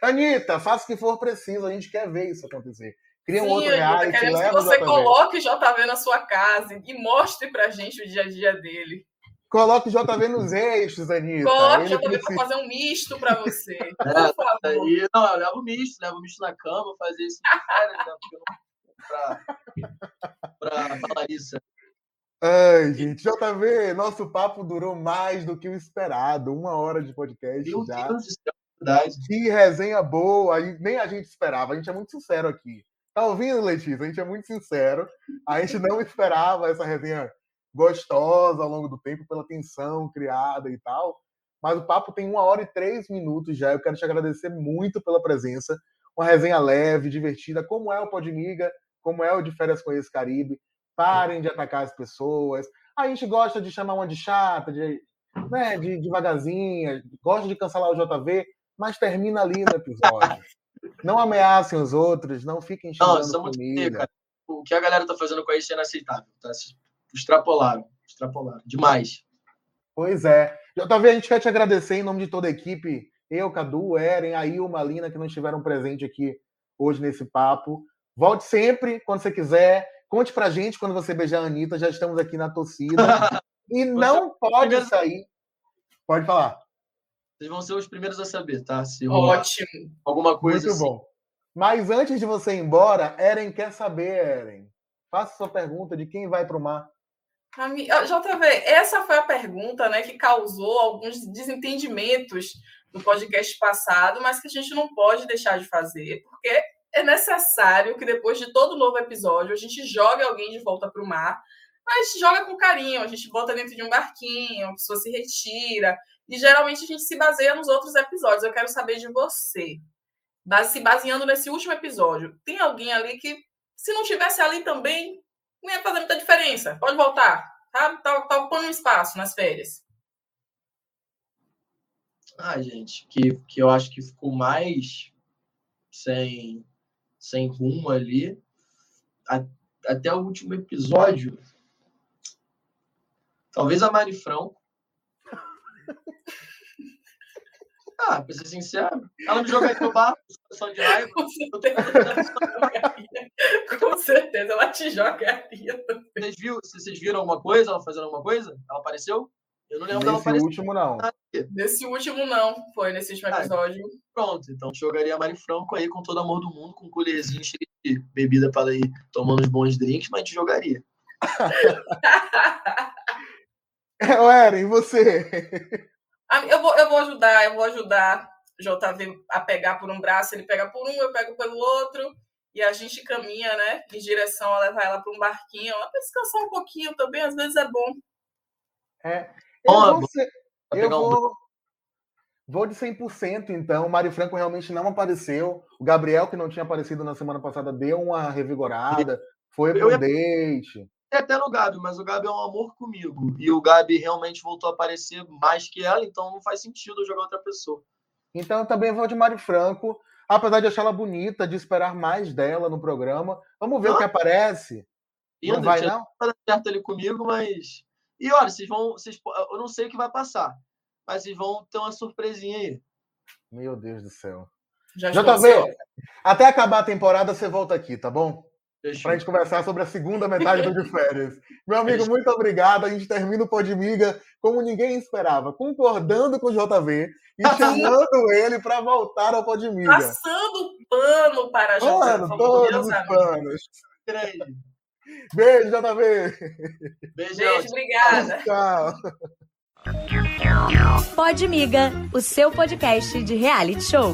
Anitta, faça o que for preciso. A gente quer ver isso acontecer. Cria um Sim, outro reality. Queremos que você coloque JV na sua casa e mostre pra gente o dia a dia dele. Coloque JV nos eixos, Anitta. Coloque Ele JV precisa... para fazer um misto para você. [LAUGHS] É, Por favor. Aí, não, eu levo misto, levo misto na cama, fazer isso né? Pra, pra Larissa. Ai, gente, JV, nosso papo durou mais do que o esperado. Uma hora de podcast Meu já. Deus do céu, verdade. Que resenha boa, nem a gente esperava. A gente é muito sincero aqui. Tá ouvindo, Letícia? A gente é muito sincero. A gente não esperava essa resenha gostosa ao longo do tempo, pela tensão criada e tal. Mas o papo tem uma hora e três minutos já. Eu quero te agradecer muito pela presença. Uma resenha leve, divertida, como é o Podmiga, como é o de Férias com esse Caribe. Parem de atacar as pessoas. A gente gosta de chamar uma de chata, de, né, de devagarzinha, gosta de cancelar o JV, mas termina ali no episódio. Não ameacem os outros, não fiquem xingando não, família. O que a galera tá fazendo com isso é inaceitável. Tá? Extrapolaram, extrapolaram. Demais. Pois é. JV, a gente quer te agradecer em nome de toda a equipe. Eu, Cadu, Eren, a Ilma, a Lina, que não estiveram presentes aqui hoje nesse papo. Volte sempre, quando você quiser. Conte pra gente quando você beijar a Anitta, já estamos aqui na torcida. [LAUGHS] E não pode sair. Pode falar. Vocês vão ser os primeiros a saber, tá? Se Ótimo. Alguma coisa. Muito assim. bom. Mas antes de você ir embora, Eren quer saber, Eren. Faça sua pergunta de quem vai para o mar. JV, essa foi a pergunta né, que causou alguns desentendimentos no podcast passado, mas que a gente não pode deixar de fazer, porque é necessário que depois de todo novo episódio a gente jogue alguém de volta para o mar, mas joga com carinho, a gente bota dentro de um barquinho, a pessoa se retira, e geralmente a gente se baseia nos outros episódios. Eu quero saber de você. Se baseando nesse último episódio, tem alguém ali que, se não tivesse ali também, não ia fazer muita diferença. Pode voltar, tá? Tá, tá ocupando um espaço nas férias. Ah, gente, que, que eu acho que ficou mais sem sem rumo ali. A, até o último episódio. Talvez a Mari Franco. [LAUGHS] Ah, pra ser sincero, ela me jogaria no barco, só de raiva. Com certeza, Com certeza ela te jogaria. Vocês, viu, vocês viram alguma coisa? Ela fazendo alguma coisa? Ela apareceu? Eu não lembro nesse dela aparecer. último, não. Nesse último, não. Foi nesse último ah, episódio. Ah, pronto, então jogaria a Mari Franco aí com todo amor do mundo, com um colherzinho cheio de bebida para ir tomando os bons drinks, mas gente jogaria. [LAUGHS] [LAUGHS] Ô, Eren, e você? Eu vou, eu vou ajudar, eu vou ajudar JV a pegar por um braço, ele pega por um, eu pego pelo outro, e a gente caminha, né, em direção a levar ela para um barquinho, para descansar um pouquinho também, às vezes é bom. É, eu vou, ser, eu vou, vou de 100%, então. O Mário Franco realmente não apareceu. O Gabriel, que não tinha aparecido na semana passada, deu uma revigorada. Foi pro ia... date. É até no Gabi, mas o Gabi é um amor comigo. E o Gabi realmente voltou a aparecer mais que ela, então não faz sentido eu jogar outra pessoa. Então eu também vou de Mari Franco, apesar de achar ela bonita, de esperar mais dela no programa. Vamos ver ah, o que aparece. Ainda, não vai, não? Tá certo ali comigo, mas. E olha, vocês vão. Vocês, eu não sei o que vai passar, mas vocês vão ter uma surpresinha aí. Meu Deus do céu. Já JV, até acabar a temporada você volta aqui, tá bom? Para a gente conversar sobre a segunda metade do [LAUGHS] de férias. Meu amigo, muito obrigado. A gente termina o Podmiga como ninguém esperava, concordando com o JV e [LAUGHS] chamando ele para voltar ao Podmiga. Passando pano para a JV. Mano, todos os panos. Beijo, JV. Beijo, Beijo obrigada. Tchau. Podmiga, o seu podcast de reality show.